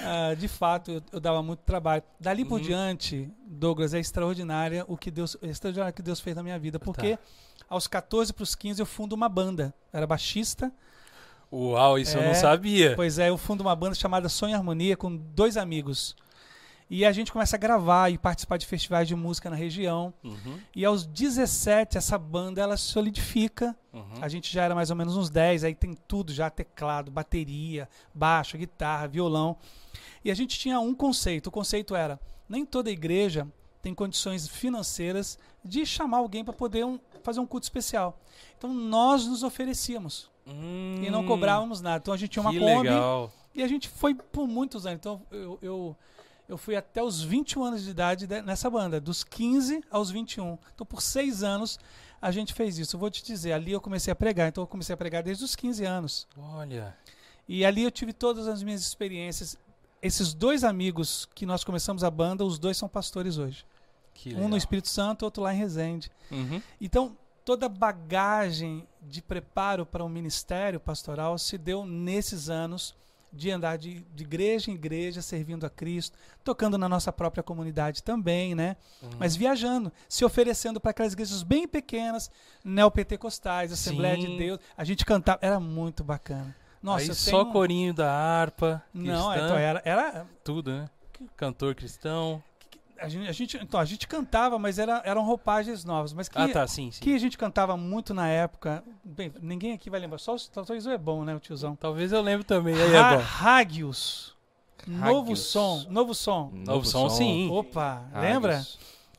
Ah, de fato, eu, eu dava muito trabalho. Dali por Uhum. diante, Douglas, é extraordinária o que Deus, é extraordinário o que Deus fez na minha vida. Porque Tá. aos 14 para os 15 eu fundo uma banda. Eu era baixista. Uau, isso eu não É, sabia. Pois é, eu fundo uma banda chamada Sonho e Harmonia com dois amigos. E a gente começa a gravar e participar de festivais de música na região. Uhum, E aos 17, essa banda ela se solidifica. uhum. A gente já era mais ou menos uns 10, aí tem tudo já: teclado, bateria, baixo, guitarra, violão. E a gente tinha um conceito: o conceito era, nem toda igreja tem condições financeiras de chamar alguém para poder um- fazer um culto especial. Então nós nos oferecíamos e não Hum, cobrávamos nada. Então a gente tinha uma Kombi legal. e a gente foi por muitos anos. Então eu, eu, eu fui até os 21 anos de idade de- nessa banda, dos 15 aos 21. Então por seis anos a gente fez isso. Eu vou te dizer, ali eu comecei a pregar. Então eu comecei a pregar desde os 15 anos. Olha. E ali eu tive todas as minhas experiências. Esses dois amigos que nós começamos a banda, os dois são pastores hoje. Um no Espírito Santo, outro lá em Resende. Uhum. Então, toda a bagagem de preparo para o ministério pastoral se deu nesses anos de andar de, de igreja em igreja, servindo a Cristo, tocando na nossa própria comunidade também, né? Uhum. Mas viajando, se oferecendo para aquelas igrejas bem pequenas, neopentecostais, Assembleia Sim. de Deus. A gente cantava, era muito bacana. Nossa, Aí só um corinho da harpa, Não, cristã, então era, era tudo, né? Cantor cristão. A, gente, a gente- então, a gente cantava, mas era, eram roupagens novas. Mas que, Ah, tá, sim, sim. que a gente cantava muito na época. Bem, ninguém aqui vai lembrar. Só o Dr. Iso é bom, né, o tiozão? Talvez eu lembre também. Aí Ha- é. Hagios. Novo som. Novo som. Novo som, sim. Opa, Hagios. lembra?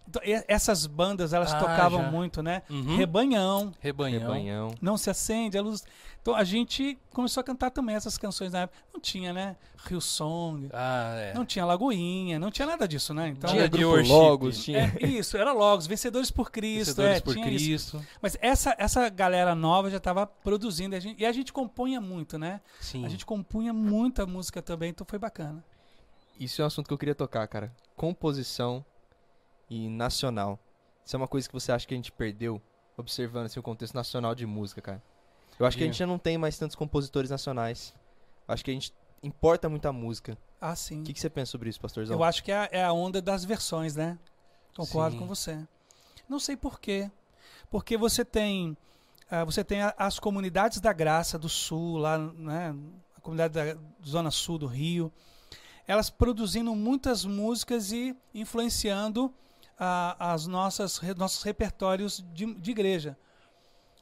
Então, essas bandas, elas Ah, tocavam já. muito, né? Uhum. Rebanhão. Rebanhão. Rebanhão. Não se acende a luz. Então a gente começou a cantar também essas canções na época. Não tinha, né? Rio Song. Ah, é. Não tinha Lagoinha. Não tinha nada disso, né? Então, Tinha de worship. Logos, tinha... É, isso, era Logos, Vencedores por Cristo. Vencedores é, por tinha isso. Cristo. Mas essa, essa galera nova já estava produzindo e a, gente, e a gente compunha muito, né? Sim. A gente compunha muita música também, então foi bacana. Isso é um assunto que eu queria tocar, cara. Composição e nacional. Isso é uma coisa que você acha que a gente perdeu, observando assim, o contexto nacional de música, cara. Eu acho que a gente já não tem mais tantos compositores nacionais. Acho que a gente importa muita música. Ah, sim. O que, que você pensa sobre isso, pastorzão? Eu acho que é a, é a onda das versões, né? Concordo Sim. com você. Não sei por quê. Porque você tem, ah, você tem as comunidades da graça do sul, lá, né? A comunidade da Zona Sul do Rio. Elas produzindo muitas músicas e influenciando ah, as nossas nossos repertórios de, de igreja.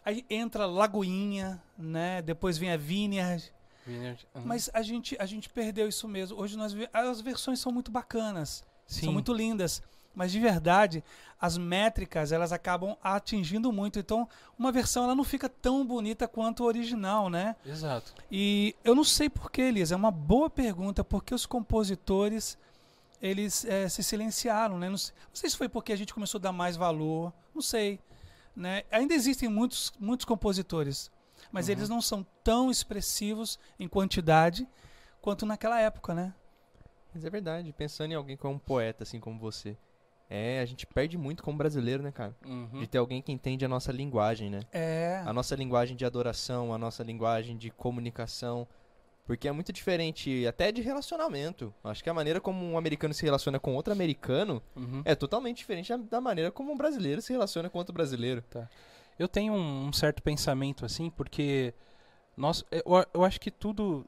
Aí entra Lagoinha, né? Depois vem a Vineyard, Vineyard. Uhum. mas a gente, a gente perdeu isso mesmo. Hoje nós as versões são muito bacanas, Sim. são muito lindas, mas de verdade as métricas elas acabam atingindo muito. Então uma versão ela não fica tão bonita quanto a original, né? Exato. E eu não sei por que, Elisa, é uma boa pergunta, porque os compositores eles eh, se silenciaram, né? Não sei, não sei se foi porque a gente começou a dar mais valor, não sei, né? Ainda existem muitos muitos compositores, mas Uhum. eles não são tão expressivos em quantidade quanto naquela época, né? Mas é verdade, pensando em alguém que é um poeta, assim como você. É, a gente perde muito como brasileiro, né, cara? Uhum. De ter alguém que entende a nossa linguagem, né? É. A nossa linguagem de adoração, a nossa linguagem de comunicação. Porque é muito diferente até de relacionamento. Acho que a maneira como um americano se relaciona com outro americano Uhum. é totalmente diferente da- maneira como um brasileiro se relaciona com outro brasileiro. Eu tenho um, um certo pensamento assim, porque nós, eu, a- eu acho que tudo,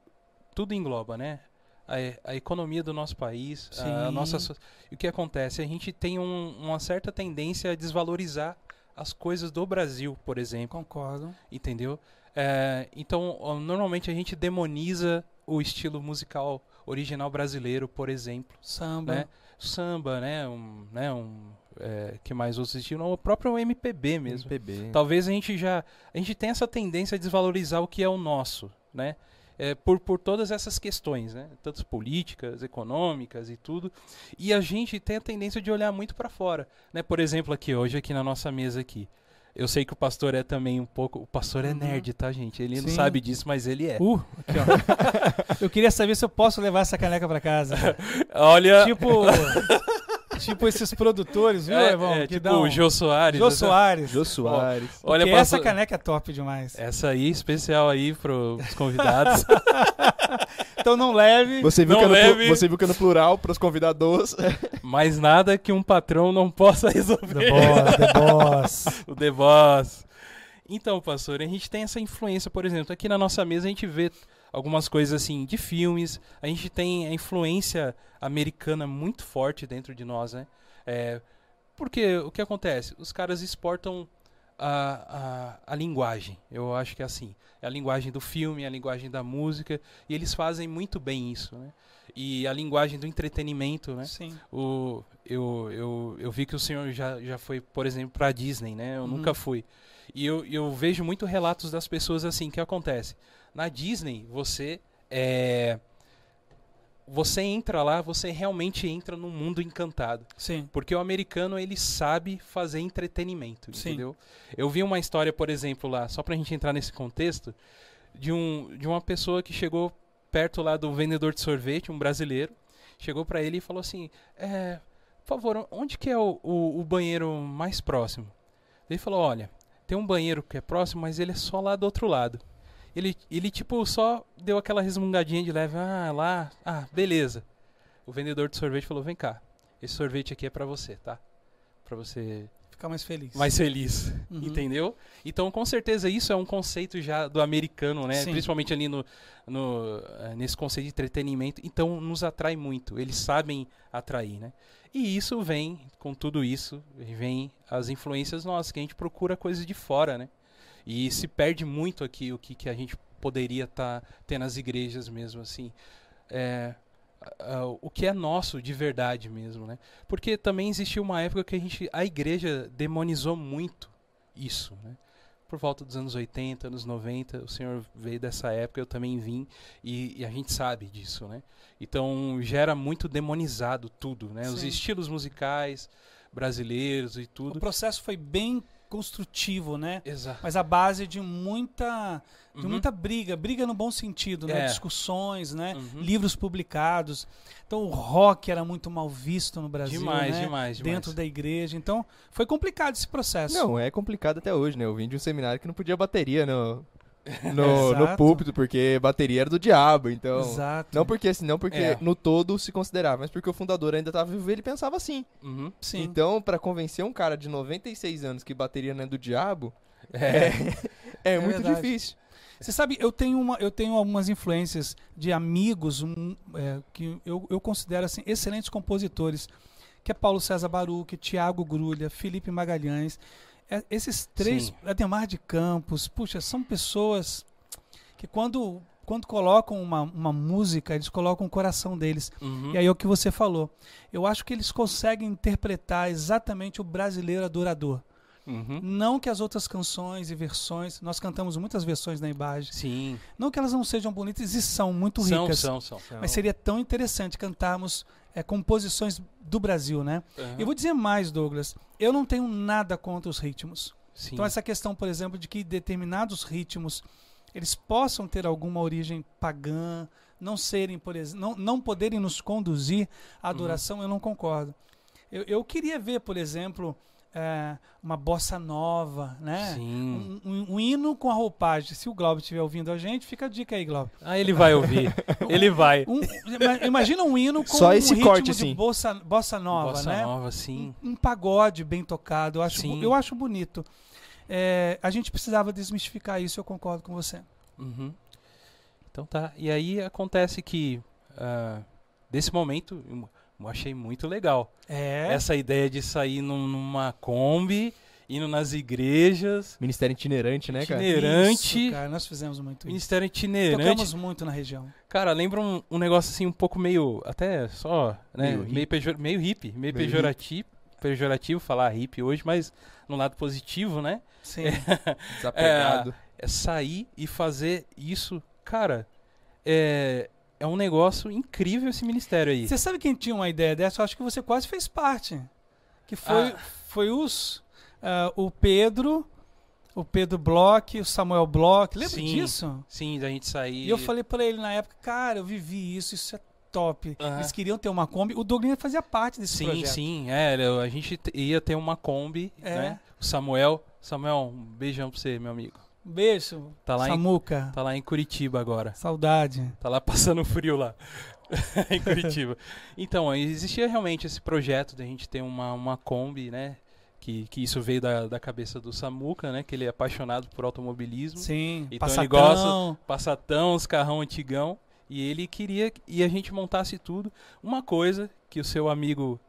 tudo engloba, né? A, a economia do nosso país, a Sim. nossa, so- e o que acontece? A gente tem um- uma certa tendência a desvalorizar as coisas do Brasil, por exemplo, Concordo. entendeu? É, então, normalmente a gente demoniza o estilo musical original brasileiro, por exemplo Samba. né? Samba, né? Um, né? Um, é, que mais outros estilos? O próprio MPB mesmo. MPB. Talvez a gente já a gente tenha essa tendência a desvalorizar o que é o nosso, né? É, por, por todas essas questões, né? Tanto políticas, econômicas e tudo. E a gente tem a tendência de olhar muito para fora, né? Por exemplo, aqui hoje aqui na nossa mesa aqui. Eu sei que o pastor é também um pouco, o pastor é Uhum. nerd, tá, gente? Ele não Sim. sabe disso, mas ele é. Uh, aqui, ó. eu queria saber se eu posso levar essa caneca pra casa. Olha, tipo, tipo esses produtores, viu, é, Evão? é, que tipo dão- o Jô Soares. Jô essa- Soares. Jô Soares. Olha, Porque essa pastor- caneca é top demais. Essa aí, especial aí pros convidados. Então não leve. Você viu, Não que é no, leve. você viu que é no plural pros convidados. Mais nada que um patrão não possa resolver. The boss, the boss. o The Boss. Então, pastor, a gente tem essa influência, por exemplo, aqui na nossa mesa a gente vê algumas coisas assim de filmes, a gente tem a influência americana muito forte dentro de nós, né? É, porque o que acontece? Os caras exportam a, a, a linguagem, eu acho que é assim. É a linguagem do filme, a linguagem da música, e eles fazem muito bem isso, né? E a linguagem do entretenimento, né? Sim. O, eu, eu, eu vi que o senhor já, já foi, por exemplo, para Disney, né? Eu Uhum. nunca fui. E eu, eu vejo muito relatos das pessoas assim, que acontece. Na Disney, você é, você entra lá, você realmente entra num mundo encantado. Sim. Porque o americano, ele sabe fazer entretenimento, Sim. entendeu? Eu vi uma história, por exemplo, lá, só pra gente entrar nesse contexto, de, um, de uma pessoa que chegou perto lá do vendedor de sorvete, um brasileiro, chegou pra ele e falou assim, é, por favor, onde que é o, o, o banheiro mais próximo? Ele falou, olha, tem um banheiro que é próximo, mas ele é só lá do outro lado. Ele, ele tipo, só deu aquela resmungadinha de leve, ah, lá, ah, beleza. O vendedor de sorvete falou, vem cá, esse sorvete aqui é pra você, tá? Pra você Ficar mais feliz. mais feliz, Uhum. entendeu? Então, com certeza, isso é um conceito já do americano, né? Sim. Principalmente ali no, no, eh, nesse conceito de entretenimento. Então, nos atrai muito. Eles sabem atrair, né? E isso vem, com tudo isso, vem as influências nossas, que a gente procura coisas de fora, né? E se perde muito aqui o que, que a gente poderia estar tendo nas igrejas mesmo, assim. É, a- o que é nosso de verdade mesmo, né? Porque também existiu uma época que a gente, a igreja demonizou muito isso, né? Por volta dos anos 80, anos 90, o senhor veio dessa época, eu também vim, e, e a gente sabe disso, né? Então gera muito demonizado tudo, né? Os Sim. estilos musicais brasileiros e O tudo. processo foi bem construtivo, né? Exato. Mas a base de muita, de Uhum. muita briga, briga no bom sentido, né? É. Discussões, né? Uhum. Livros publicados. Então o rock era muito mal visto no Brasil, Demais, né? demais, demais. Dentro da igreja. Então foi complicado esse processo. Não, é complicado até hoje, né? Eu vim de um seminário que não podia bateria no, no, no púlpito, porque bateria era do diabo, então... Exato. Não porque, assim, não porque É. no todo se considerava, mas porque o fundador ainda estava vivo e ele pensava assim. Uhum. Sim. Então, pra convencer um cara de 96 anos que bateria não é do diabo, É. é, muito verdade. difícil. Você sabe, eu tenho, uma, eu tenho algumas influências de amigos um, é, que eu, eu considero assim, excelentes compositores, que é Paulo César Baruch, Tiago Grulha, Felipe Magalhães. É, esses três, Sim. Ademar de Campos, puxa, são pessoas que quando, quando colocam uma, uma música, eles colocam o coração deles. Uhum. E aí é o que você falou. Eu acho que eles conseguem interpretar exatamente o brasileiro adorador. Uhum. Não que as outras canções e versões, nós cantamos muitas versões na Ibage, Sim. não que elas não sejam bonitas e são muito São, ricas, são, são. mas seria tão interessante cantarmos é, composições do Brasil, né? Uhum. Eu vou dizer mais, Douglas. Eu não tenho nada contra os ritmos. Sim. Então essa questão, por exemplo, de que determinados ritmos eles possam ter alguma origem pagã, não serem, por exemplo, não, não poderem nos conduzir à Uhum. adoração, eu não concordo. Eu, eu queria ver, por exemplo, é, uma bossa nova, né? Sim. Um, um- um hino com a roupagem. Se o Glauber estiver ouvindo a gente, fica a dica aí, Glauber. Ah, ele vai ouvir. ele vai. Um- ima- imagina um hino com Só um esse ritmo corte, de assim. bossa, bossa nova, Bossa né? nova, sim. Um pagode bem tocado. Eu acho, Sim. eu acho bonito. É, a gente precisava desmistificar isso, eu concordo com você. Uhum. Então tá. E aí acontece que ah, desse momento eu achei muito legal É. essa ideia de sair num- numa Kombi, indo nas igrejas, Ministério itinerante, né, cara? itinerante, Isso, cara, nós fizemos muito isso. ministério itinerante. Tocamos muito na região. Cara, lembra um, um negócio assim um pouco meio, até só, né, Meio meio, hippie. pejor, meio hippie, meio, Meio pejorativo, pejorativo falar hippie hoje, mas no lado positivo, né? Sim. Desapegado. é sair e fazer isso, cara, é, é um negócio incrível esse ministério aí. Você sabe quem tinha uma ideia dessa? Eu acho que você quase fez parte. Que foi, Ah. foi os, ah, o Pedro, o Pedro Bloch, o Samuel Bloch. Lembra Sim. disso? Sim, da gente sair. E eu falei pra ele na época, cara, eu vivi isso, isso é top. Eles queriam ter uma Kombi. O Douglas fazia parte desse Sim, projeto. sim, é, eu- a gente ia ter uma Kombi, É. né? O Samuel, Samuel, um beijão pra você, meu amigo. Beijo, Tá lá, em, Samuca. tá lá em Curitiba agora. Saudade. Tá lá passando frio lá. em Curitiba. Então, existia realmente esse projeto da gente ter uma, uma Kombi, né? Que, que isso veio da, da cabeça do Samuca, né? Que ele é apaixonado por automobilismo. Sim, Então Passatão. ele gosta- Passatão, os carrão antigão. E ele queria que a gente montasse tudo. Uma coisa que o seu amigo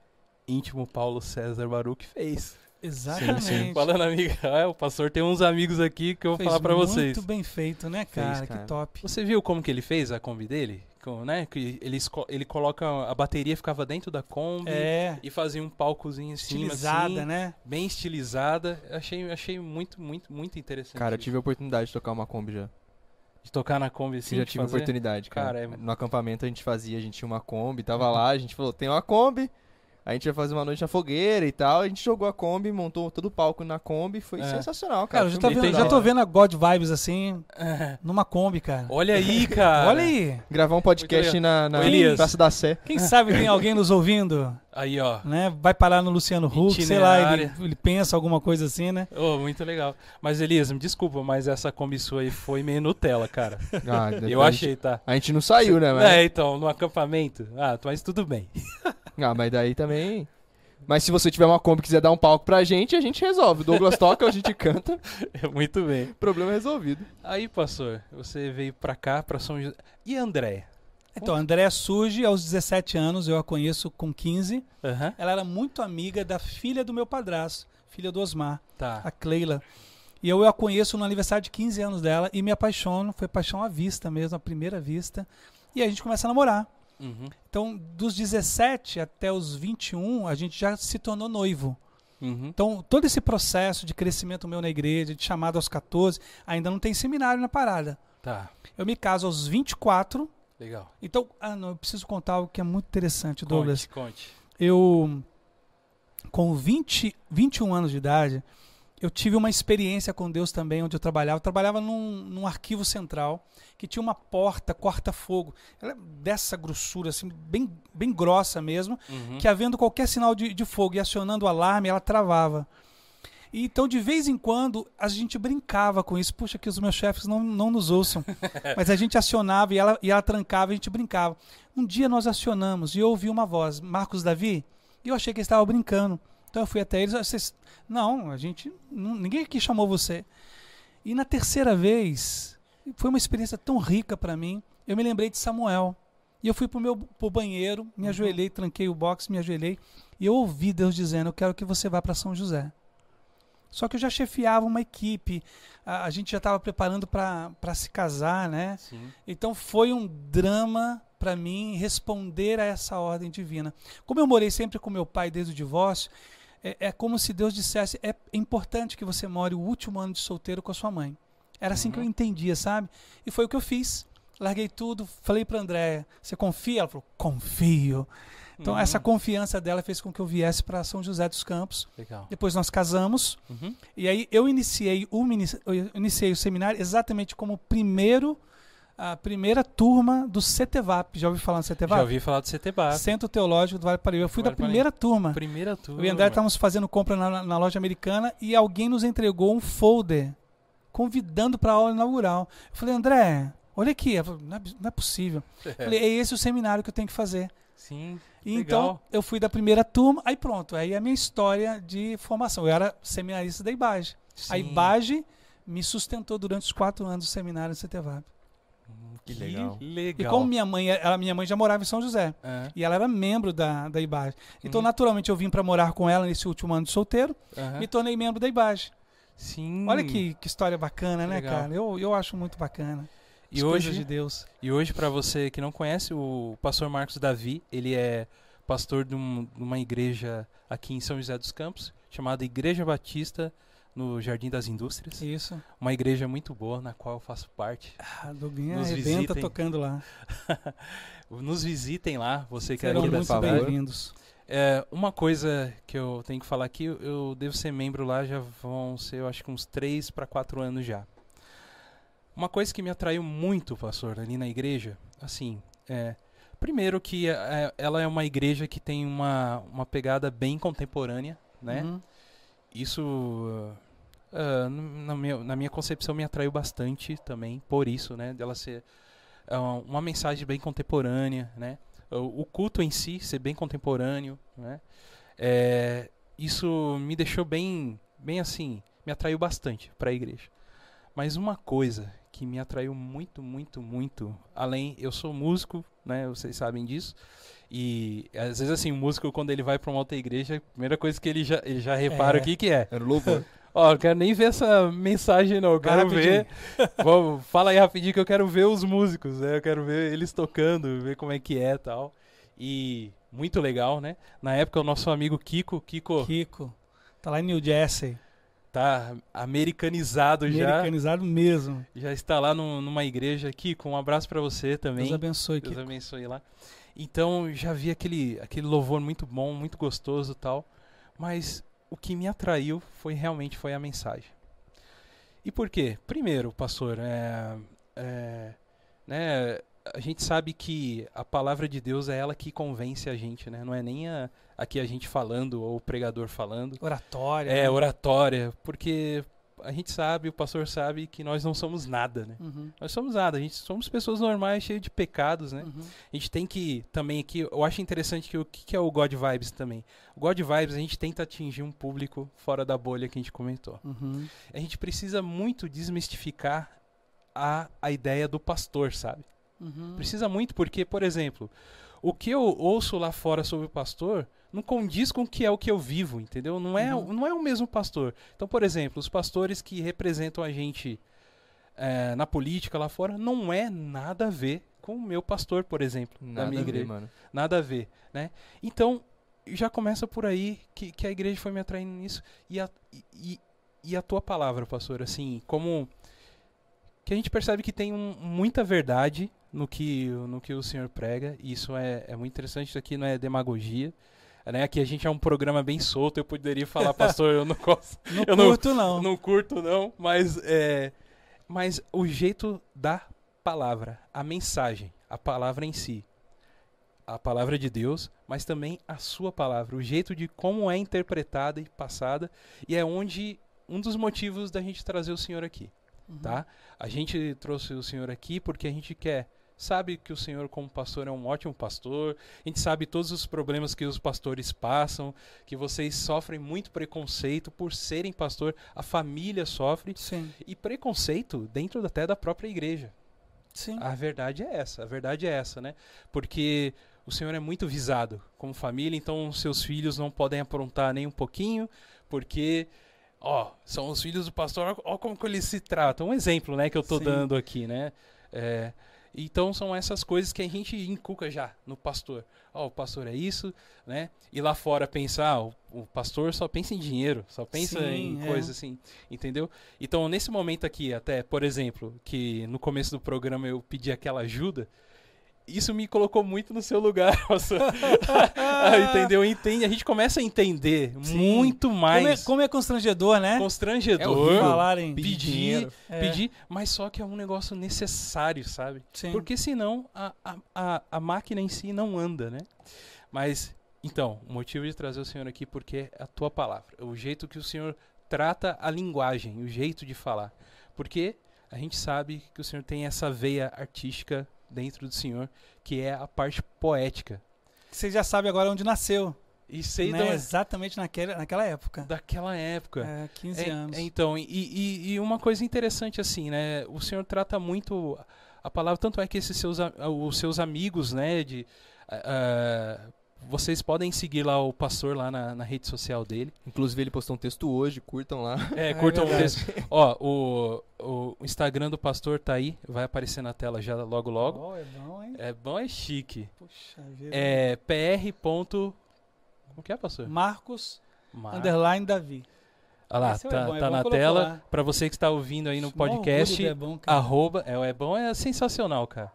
íntimo Paulo César Baruch fez. Exatamente. Falando, amiga, ah, o pastor tem uns amigos aqui que eu vou Fez falar pra vocês. Muito bem feito, né, cara? cara. Que top. Você viu como que ele fez a Kombi dele? Com, né? Que ele, ele coloca. A bateria ficava dentro da Kombi. É, E fazia um palcozinho em cima, estilizada, assim, né? bem estilizada. Achei, achei muito, muito, muito interessante. Cara, eu tive a oportunidade de tocar uma Kombi já. De tocar na Kombi assim. já tive a fazer. oportunidade, cara. Cara, é- No acampamento a gente fazia, a gente tinha uma Kombi, tava lá, a gente falou, tem uma Kombi, a gente vai fazer uma noite na fogueira e tal, a gente jogou a Kombi, montou todo o palco na Kombi, foi É. sensacional, Cara, cara. eu já, muito vendo, já tô vendo a God Vibes assim, numa Kombi, cara. Olha aí, cara. Olha aí. Gravar um podcast na, na. Praça da Sé. Quem sabe tem alguém nos ouvindo, Aí, ó. né? Vai parar no Luciano Huck, sei lá, ele, ele pensa alguma coisa assim, né? Oh, muito legal. Mas, Elias, me desculpa, mas essa Kombi sua aí foi meio Nutella, cara. Ah, Eu achei, tá? A gente não saiu, né, mas... É, então, no acampamento. Ah, mas tudo bem. Ah, mas daí também... Mas se você tiver uma Kombi e quiser dar um palco pra gente, a gente resolve. O Douglas toca, a gente canta, muito bem. problema resolvido. Aí, pastor, você veio pra cá, pra São José. E a Andréia? Então, a Andréa surge aos 17 anos, eu a conheço com 15. Aham. Ela era muito amiga da filha do meu padrasto, filha do Osmar, a Tá. Cleila. E eu a conheço no aniversário de 15 anos dela e me apaixono, foi paixão à vista mesmo, à primeira vista. E a gente começa a namorar. Uhum. Então, dos 17 até os 21, a gente já se tornou noivo. Uhum. Então, todo esse processo de crescimento meu na igreja, de chamado aos 14, ainda não tem seminário na parada. Tá. Eu me caso aos 24. Legal. Então, ah, não, eu preciso contar algo que é muito interessante, Douglas. Conte, conte. Eu, com 20, 21 anos de idade, eu tive uma experiência com Deus também, onde eu trabalhava. Eu trabalhava num, num arquivo central que tinha uma porta corta-fogo. Ela é dessa grossura, assim, bem, bem grossa mesmo, Uhum. que havendo qualquer sinal de, de fogo e acionando o alarme, ela travava. E, então, de vez em quando, a gente brincava com isso. Puxa, que os meus chefes não, não nos ouçam. Mas a gente acionava e ela, e ela trancava e a gente brincava. Um dia nós acionamos e eu ouvi uma voz, Marcos Davi, e eu achei que eles estavam brincando. Então eu fui até eles, vocês, não, a gente, ninguém aqui chamou você. E na terceira vez, foi uma experiência tão rica para mim, eu me lembrei de Samuel. E eu fui pro meu pro banheiro, me ajoelhei, tranquei o box, me ajoelhei, e eu ouvi Deus dizendo: "Eu quero que você vá para São José". Só que eu já chefiava uma equipe, a, a gente já estava preparando para se casar, né? Sim. Então foi um drama para mim responder a essa ordem divina. Como eu morei sempre com meu pai desde o divórcio, é, é como se Deus dissesse: é importante que você more o último ano de solteiro com a sua mãe. Era assim que eu Uhum. entendia, sabe? E foi o que eu fiz. Larguei tudo, falei para Andréia: você confia? Ela falou: confio. Então Uhum. essa confiança dela fez com que eu viesse para São José dos Campos. Legal. Depois nós casamos. Uhum. E aí eu iniciei o, eu iniciei o seminário exatamente como o primeiro a primeira turma do CTVAP. Já ouviu falar no CTVAP? Já ouvi falar do CTBAP. Centro Teológico do Vale do Paraíba. Eu fui Vale da primeira turma. Primeira turma. Eu e André estávamos fazendo compra na, na loja americana e alguém nos entregou um folder convidando para a aula inaugural. Eu falei, André, olha aqui. Falei, não, é, não é possível. Eu falei, é esse o seminário que eu tenho que fazer. Sim. E Legal. então eu fui da primeira turma, aí pronto, aí a minha história de formação. Eu era seminarista da IBAGE. A sim. IBAGE me sustentou durante os quatro anos do seminário no CTVAP. Que legal. legal. E como minha mãe, ela, minha mãe já morava em São José. É, E ela era membro da, da IBAGE. Então, Uhum. naturalmente, eu vim para morar com ela nesse último ano de solteiro. aham. Me tornei membro da IBAGE. Sim. Olha que, que história bacana, Que né, legal. cara? Eu, eu acho muito bacana. E As hoje, coisas de Deus. E hoje, para você que não conhece, o pastor Marcos Davi, ele é pastor de, um- de uma igreja aqui em São José dos Campos, chamada Igreja Batista no Jardim das Indústrias. Isso. Uma igreja muito boa, na qual eu faço parte. A Doguinha Nos arrebenta visitem. tocando lá. Nos visitem lá, você que é aqui da muito bem-vindos. É, uma coisa que eu tenho que falar aqui, eu- eu devo ser membro lá, já vão ser, eu acho que uns 3 para 4 anos já. Uma coisa que me atraiu muito, pastor, ali na igreja, assim, é, primeiro que é, ela é uma igreja que tem uma, uma pegada bem contemporânea, né? Uhum. Isso, n- na, minha, na minha concepção, me atraiu bastante também, por isso, né? Dela ser ah, uma mensagem bem contemporânea, né? O, o culto em si ser bem contemporâneo, né? É, isso me deixou bem, bem assim, me atraiu bastante para a igreja. Mas uma coisa que me atraiu muito, muito, muito, além, eu sou músico, né? Vocês sabem disso. E às vezes assim, o músico quando ele vai para uma outra igreja, a primeira coisa que ele já, ele já repara É. o que que é. Era o louvor. Ó, eu quero nem ver essa mensagem não, eu quero rapidinho. ver. Vamos, fala aí rapidinho que eu quero ver os músicos, né? Eu quero ver eles tocando, ver como é que é, tal. E muito legal, né? Na época o nosso amigo Kiko, Kiko Kiko. Tá lá em New Jersey. tá americanizado já, Americanizado mesmo. já está lá num- numa igreja. Kiko, um abraço pra você também. Deus abençoe, Deus Kiko. abençoe lá. Então já vi aquele, aquele louvor muito bom, muito gostoso e tal. Mas o que me atraiu foi realmente foi a mensagem. E por quê? Primeiro, pastor, é, é, né, a gente sabe que a palavra de Deus é ela que convence a gente, né? Não é nem a, aqui a gente falando ou o pregador falando. Oratória. É né? oratória, porque a gente sabe, o pastor sabe que nós não somos nada, né? Uhum, Nós somos nada, a gente somos pessoas normais, cheias de pecados, né? uhum. A gente tem que também aqui, eu acho interessante que o que, que é o God Vibes também. O God Vibes a gente tenta atingir um público fora da bolha que a gente comentou. Uhum. A gente precisa muito desmistificar a, a ideia do pastor, sabe? Uhum. Precisa muito porque, por exemplo, o que eu ouço lá fora sobre o pastor não condiz com o que é o que eu vivo, entendeu? Não é, Uhum. não é o mesmo pastor. Então, por exemplo, os pastores que representam a gente eh, na política lá fora não é nada a ver com o meu pastor, por exemplo, da Nada minha a ver, igreja. mano. Nada a ver, né? Então, já começa por aí que, que a igreja foi me atraindo nisso. E a, e, e a tua palavra, pastor, assim, como que a gente percebe que tem um- muita verdade no que, no que o senhor prega, e isso é, é muito interessante, isso aqui não é demagogia. Né? Aqui a gente é um programa bem solto, eu poderia falar, pastor, eu não gosto, Não Eu não- curto, não. não curto não, mas é, mas o jeito da palavra, a mensagem, a palavra em si, a palavra de Deus, mas também a sua palavra, o jeito de como é interpretada e passada, e é onde um dos motivos da gente trazer o Senhor aqui, Uhum. tá? A gente trouxe o Senhor aqui porque a gente quer sabe que o Senhor como pastor é um ótimo pastor. A gente sabe todos os problemas que os pastores passam, que vocês sofrem muito preconceito por serem pastor, a família sofre Sim, e preconceito dentro até da própria igreja. sim. A verdade é essa, a verdade é essa, né? Porque o Senhor é muito visado como família, então seus filhos não podem aprontar nem um pouquinho, porque ó, são os filhos do pastor, ó como que eles se tratam. Um exemplo, né, que eu tô Sim. dando aqui, né? É, então são essas coisas que a gente inculca já no pastor. Ó, o pastor é isso, né? E lá fora pensar, ah, o, o pastor só pensa em dinheiro, só pensa Sim, em é. coisa assim, entendeu? Então, nesse momento aqui, até, por exemplo, que no começo do programa eu pedi aquela ajuda, isso me colocou muito no seu lugar. Ah, Entendeu? Entende? A gente começa a entender Sim. muito Como é, mais. como é constrangedor, né? É Constrangedor. horrível. Falarem. pedir, dinheiro. É, pedir, mas só que é um negócio necessário, sabe? sim. Porque senão a, a, a, a máquina em si não anda, né? Mas, então, o motivo de trazer o senhor aqui porque é a tua palavra, o jeito que o senhor trata a linguagem, o jeito de falar. Porque a gente sabe que o senhor tem essa veia artística dentro do senhor, que é a parte poética. Você já sabe agora onde nasceu. E sei né? da- Exatamente naquela, naquela época. daquela época. É, 15 É, anos. é, então, e, e- e uma coisa interessante assim, né? O senhor trata muito a palavra, tanto é que esses seus, os seus amigos, né? De, ah, vocês podem seguir lá o pastor lá na, na rede social dele. Inclusive, ele postou um texto hoje, curtam lá. É, É curtam o verdade. texto. Ó, o, o Instagram do pastor tá aí, vai aparecer na tela já logo logo. Oh, é bom, hein? É bom, é chique. Puxa vida. É pr. ponto- Como que é, pastor? Marcos Mar- Underline Davi. Olha lá, Esse é o tá, É bom, é tá bom na colocar tela. Pra você que está ouvindo aí no podcast, É bom, cara. arroba, é, o é bom, é sensacional, cara.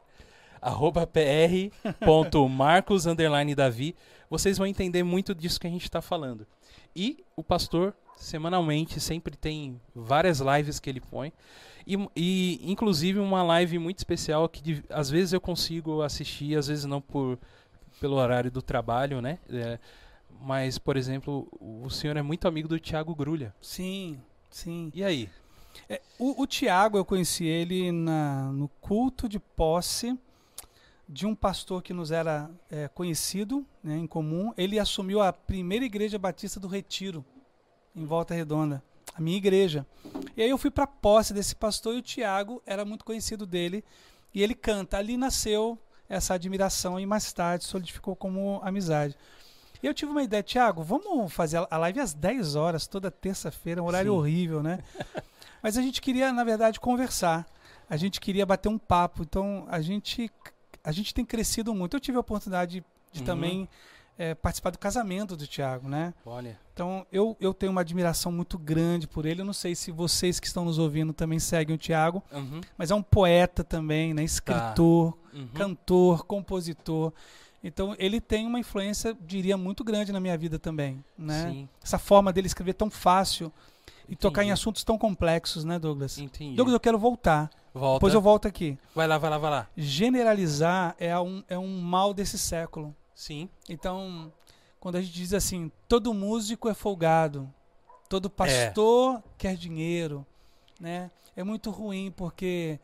Arroba pr.marcos underline Davi. Vocês vão entender muito disso que a gente está falando. E o pastor, semanalmente, sempre tem várias lives que ele põe. E, e, inclusive uma live muito especial que de- às vezes eu consigo assistir, às vezes não por pelo horário do trabalho, né? É, mas, por exemplo, o senhor é muito amigo do Thiago Grulha. Sim, sim. E aí? É, o, o Tiago, eu conheci ele na, no culto de posse de um pastor que nos era é, conhecido, né, em comum. Ele assumiu a primeira igreja batista do Retiro, em Volta Redonda, a minha igreja. E aí eu fui para a posse desse pastor e o Tiago era muito conhecido dele. E ele canta. Ali nasceu essa admiração e mais tarde solidificou como amizade. E eu tive uma ideia, Tiago, vamos fazer a live às 10 horas, toda terça-feira, um horário Sim. horrível, né? Mas a gente queria, na verdade, conversar. A gente queria bater um papo. Então, a gente, a gente tem crescido muito. Eu tive a oportunidade de Uhum. também eh, participar do casamento do Tiago, né? Olha. Então, eu, eu tenho uma admiração muito grande por ele. Eu não sei se vocês que estão nos ouvindo também seguem o Tiago, Uhum, mas é um poeta também, né? Escritor, uhum. cantor, compositor. Então, ele tem uma influência, diria, muito grande na minha vida também, né? Sim, Essa forma dele escrever tão fácil e tocar em Entendi. assuntos tão complexos, né, Douglas? entendi. Douglas, eu quero voltar. Volta. Depois eu volto aqui. Vai lá, vai lá, vai lá. Generalizar é um, é um mal desse século. Sim. Então, quando a gente diz assim, todo músico é folgado, todo pastor quer dinheiro, né? É muito ruim porque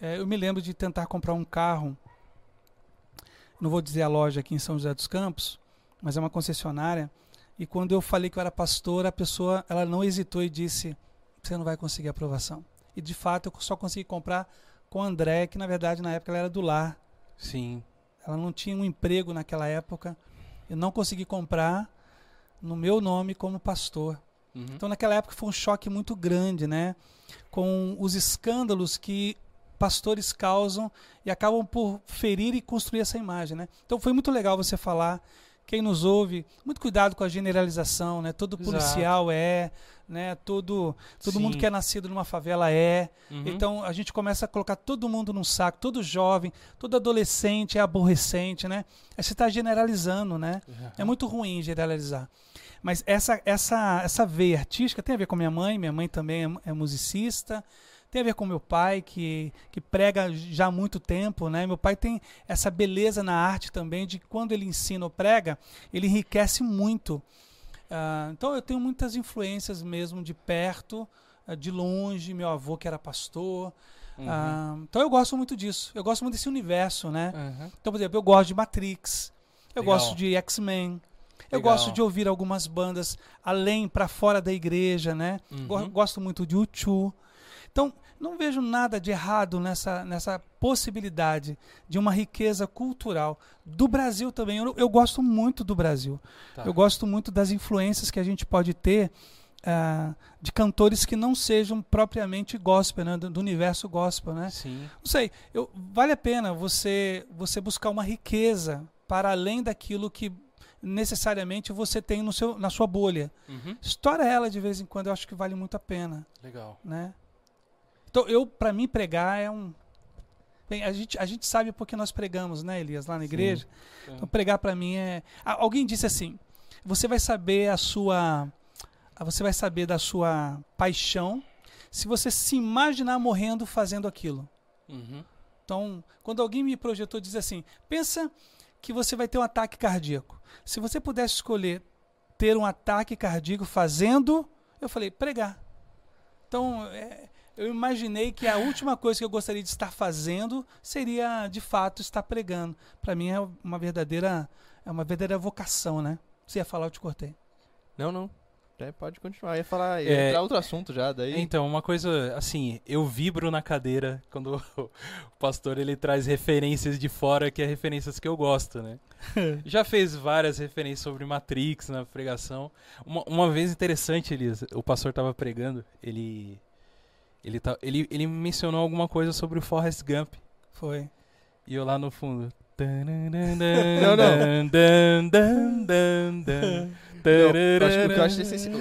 é, eu me lembro de tentar comprar um carro, não vou dizer a loja aqui em São José dos Campos, mas é uma concessionária. E quando eu falei que eu era pastor, a pessoa ela não hesitou e disse: você não vai conseguir aprovação. E de fato eu só consegui comprar com a André, que na verdade na época ela era do lar. Sim. Ela não tinha um emprego naquela época. Eu não consegui comprar no meu nome como pastor. Uhum. Então, naquela época foi um choque muito grande, né? Com os escândalos que pastores causam e acabam por ferir e construir essa imagem, né? Então, foi muito legal você falar. Quem nos ouve, muito cuidado com a generalização, né? Todo Exato. policial é, né? Todo, todo mundo que é nascido numa favela é. Uhum. Então a gente começa a colocar todo mundo num saco, todo jovem, todo adolescente é aborrecente, né? Aí você está generalizando, né? É muito ruim generalizar. Mas essa, essa, essa veia artística tem a ver com minha mãe, minha mãe também é, é musicista, tem a ver com meu pai, que, que prega já há muito tempo, né? Meu pai tem essa beleza na arte também, de quando ele ensina ou prega, ele enriquece muito. Ah, então eu tenho muitas influências mesmo de perto, ah, de longe, meu avô que era pastor. Uhum. Ah, então eu gosto muito disso. Eu gosto muito desse universo, né? Uhum. Então, por exemplo, eu gosto de Matrix, eu Legal. gosto de X-Men, eu Legal. gosto de ouvir algumas bandas além, para fora da igreja, né? Uhum. Gosto muito de U2. Então, não vejo nada de errado nessa, nessa possibilidade de uma riqueza cultural do Brasil também. Eu, eu gosto muito do Brasil. Tá. Eu gosto muito das influências que a gente pode ter ah, de cantores que não sejam propriamente gospel, né? do, do universo gospel, né? Sim. Não sei, eu, vale a pena você, você buscar uma riqueza para além daquilo que necessariamente você tem no seu, na sua bolha. Uhum. Estoura ela de vez em quando, eu acho que vale muito a pena, Legal. né? Então, eu, para mim, pregar é um, Bem, a gente, a gente sabe porque nós pregamos, né, Elias, lá na igreja. Sim. Então, pregar para mim é. Alguém disse assim: você vai saber a sua. Você vai saber da sua paixão se você se imaginar morrendo fazendo aquilo. Uhum. Então, quando alguém me projetou, diz assim: pensa que você vai ter um ataque cardíaco. Se você pudesse escolher ter um ataque cardíaco fazendo, eu falei, pregar. Então, é, eu imaginei que a última coisa que eu gostaria de estar fazendo seria, de fato, estar pregando. Para mim é uma verdadeira, é uma verdadeira vocação, né? Você ia falar, eu te cortei. Não, não. É, pode continuar. Eu ia falar, ia É, entrar outro assunto já, daí. Então, uma coisa, assim, eu vibro na cadeira quando o pastor ele traz referências de fora, que é referências que eu gosto, né? Já fez várias referências sobre Matrix na pregação. Uma, uma vez interessante, Elias, o pastor estava pregando, ele ele, tá, ele ele mencionou alguma coisa sobre o Forrest Gump. Foi. E eu lá no fundo. Não, Não, eu acho que o que eu acho essencial.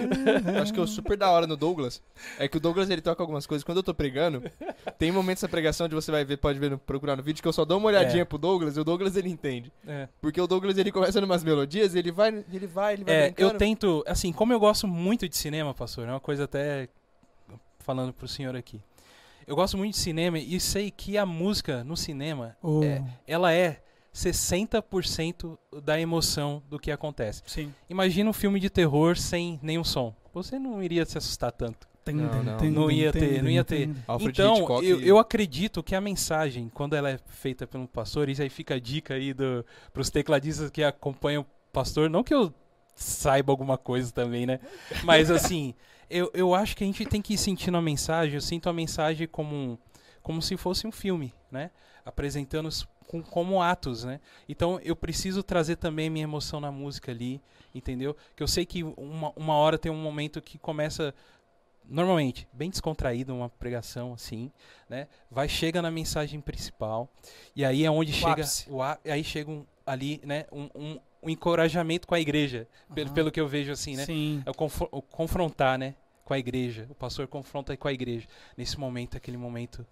eu acho que o super da hora no Douglas é que o Douglas ele toca algumas coisas. Quando eu tô pregando, tem momentos da pregação onde você vai ver, pode ver, no- procurar no vídeo, que eu só dou uma olhadinha É. pro Douglas e o Douglas ele entende. É. Porque o Douglas ele começa numas melodias, ele vai, ele vai, ele vai É, brincando. eu tento, assim, como eu gosto muito de cinema, pastor, é uma coisa até falando pro senhor aqui. Eu gosto muito de cinema e sei que a música no cinema, O- É. ela é 60% da emoção do que acontece. Sim. Imagina um filme de terror sem nenhum som. Você não iria se assustar tanto. Não, não. Não ia ter, não ia ter. Então, eu, eu acredito que a mensagem, quando ela é feita pelo pastor, isso aí fica a dica aí do, pros tecladistas que acompanham o pastor, não que eu saiba alguma coisa também, né? Mas assim, eu, eu acho que a gente tem que ir sentindo a mensagem, eu sinto a mensagem como, um- como se fosse um filme, né? Apresentando com, como atos, né? Então eu preciso trazer também minha emoção na música ali, entendeu? Que eu sei que uma, uma hora tem um momento que começa normalmente bem descontraído uma pregação assim, né? Vai chega na mensagem principal e aí é onde O chega ápice. o aí chega um, ali, né? Um, um, um encorajamento com a igreja, pelo, Aham. pelo que eu vejo assim, né? Sim. É o, confro- o confrontar, né? Com a igreja. O pastor confronta com a igreja. Nesse momento, aquele momento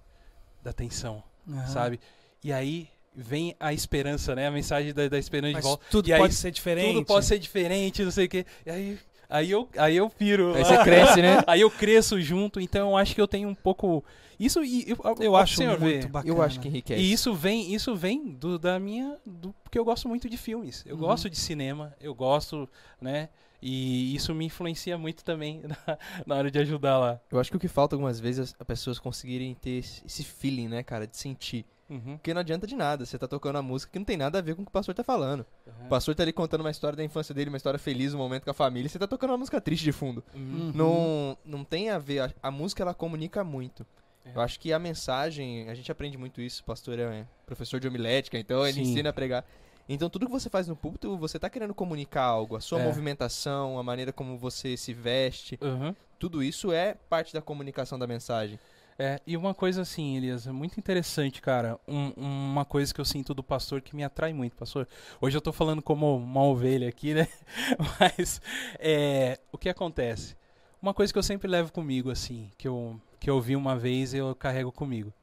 da tensão, Aham. sabe? E aí vem a esperança, né? A mensagem da, da esperança Mas de volta. tudo E aí pode ser diferente. Tudo pode ser diferente, não sei o quê. E aí, aí, eu, aí eu piro. Aí você cresce, né? Aí eu cresço junto, então eu acho que eu tenho um pouco. Isso e eu, Eu ó, acho muito vê, bacana. Eu acho que enriquece. E isso vem, isso vem do, da minha. Do, porque eu gosto muito de filmes. Eu Uhum. gosto de cinema, eu gosto, né? E isso me influencia muito também na, na hora de ajudar lá. Eu acho que o que falta algumas vezes é as pessoas conseguirem ter esse esse feeling, né, cara, de sentir. Uhum. Porque não adianta de nada, você tá tocando uma música que não tem nada a ver com o que o pastor tá falando. O pastor tá ali contando uma história da infância dele, uma história feliz, um momento com a família, você tá tocando uma música triste de fundo. Uhum. Não, não tem a ver, a, a música ela comunica muito. É. Eu acho que a mensagem, a gente aprende muito isso, o pastor é professor de homilética, então ele Sim. ensina a pregar. Então tudo que você faz no púlpito, você tá querendo comunicar algo, a sua É. movimentação, a maneira como você se veste, Uhum. tudo isso é parte da comunicação da mensagem. É, e uma coisa assim, Elias, é muito interessante, cara. Um- uma coisa que eu sinto do pastor que me atrai muito, pastor. Hoje eu tô falando como uma ovelha aqui, né? Mas é, o que acontece? Uma coisa que eu sempre levo comigo, assim, que eu, que eu ouvi uma vez e eu carrego comigo.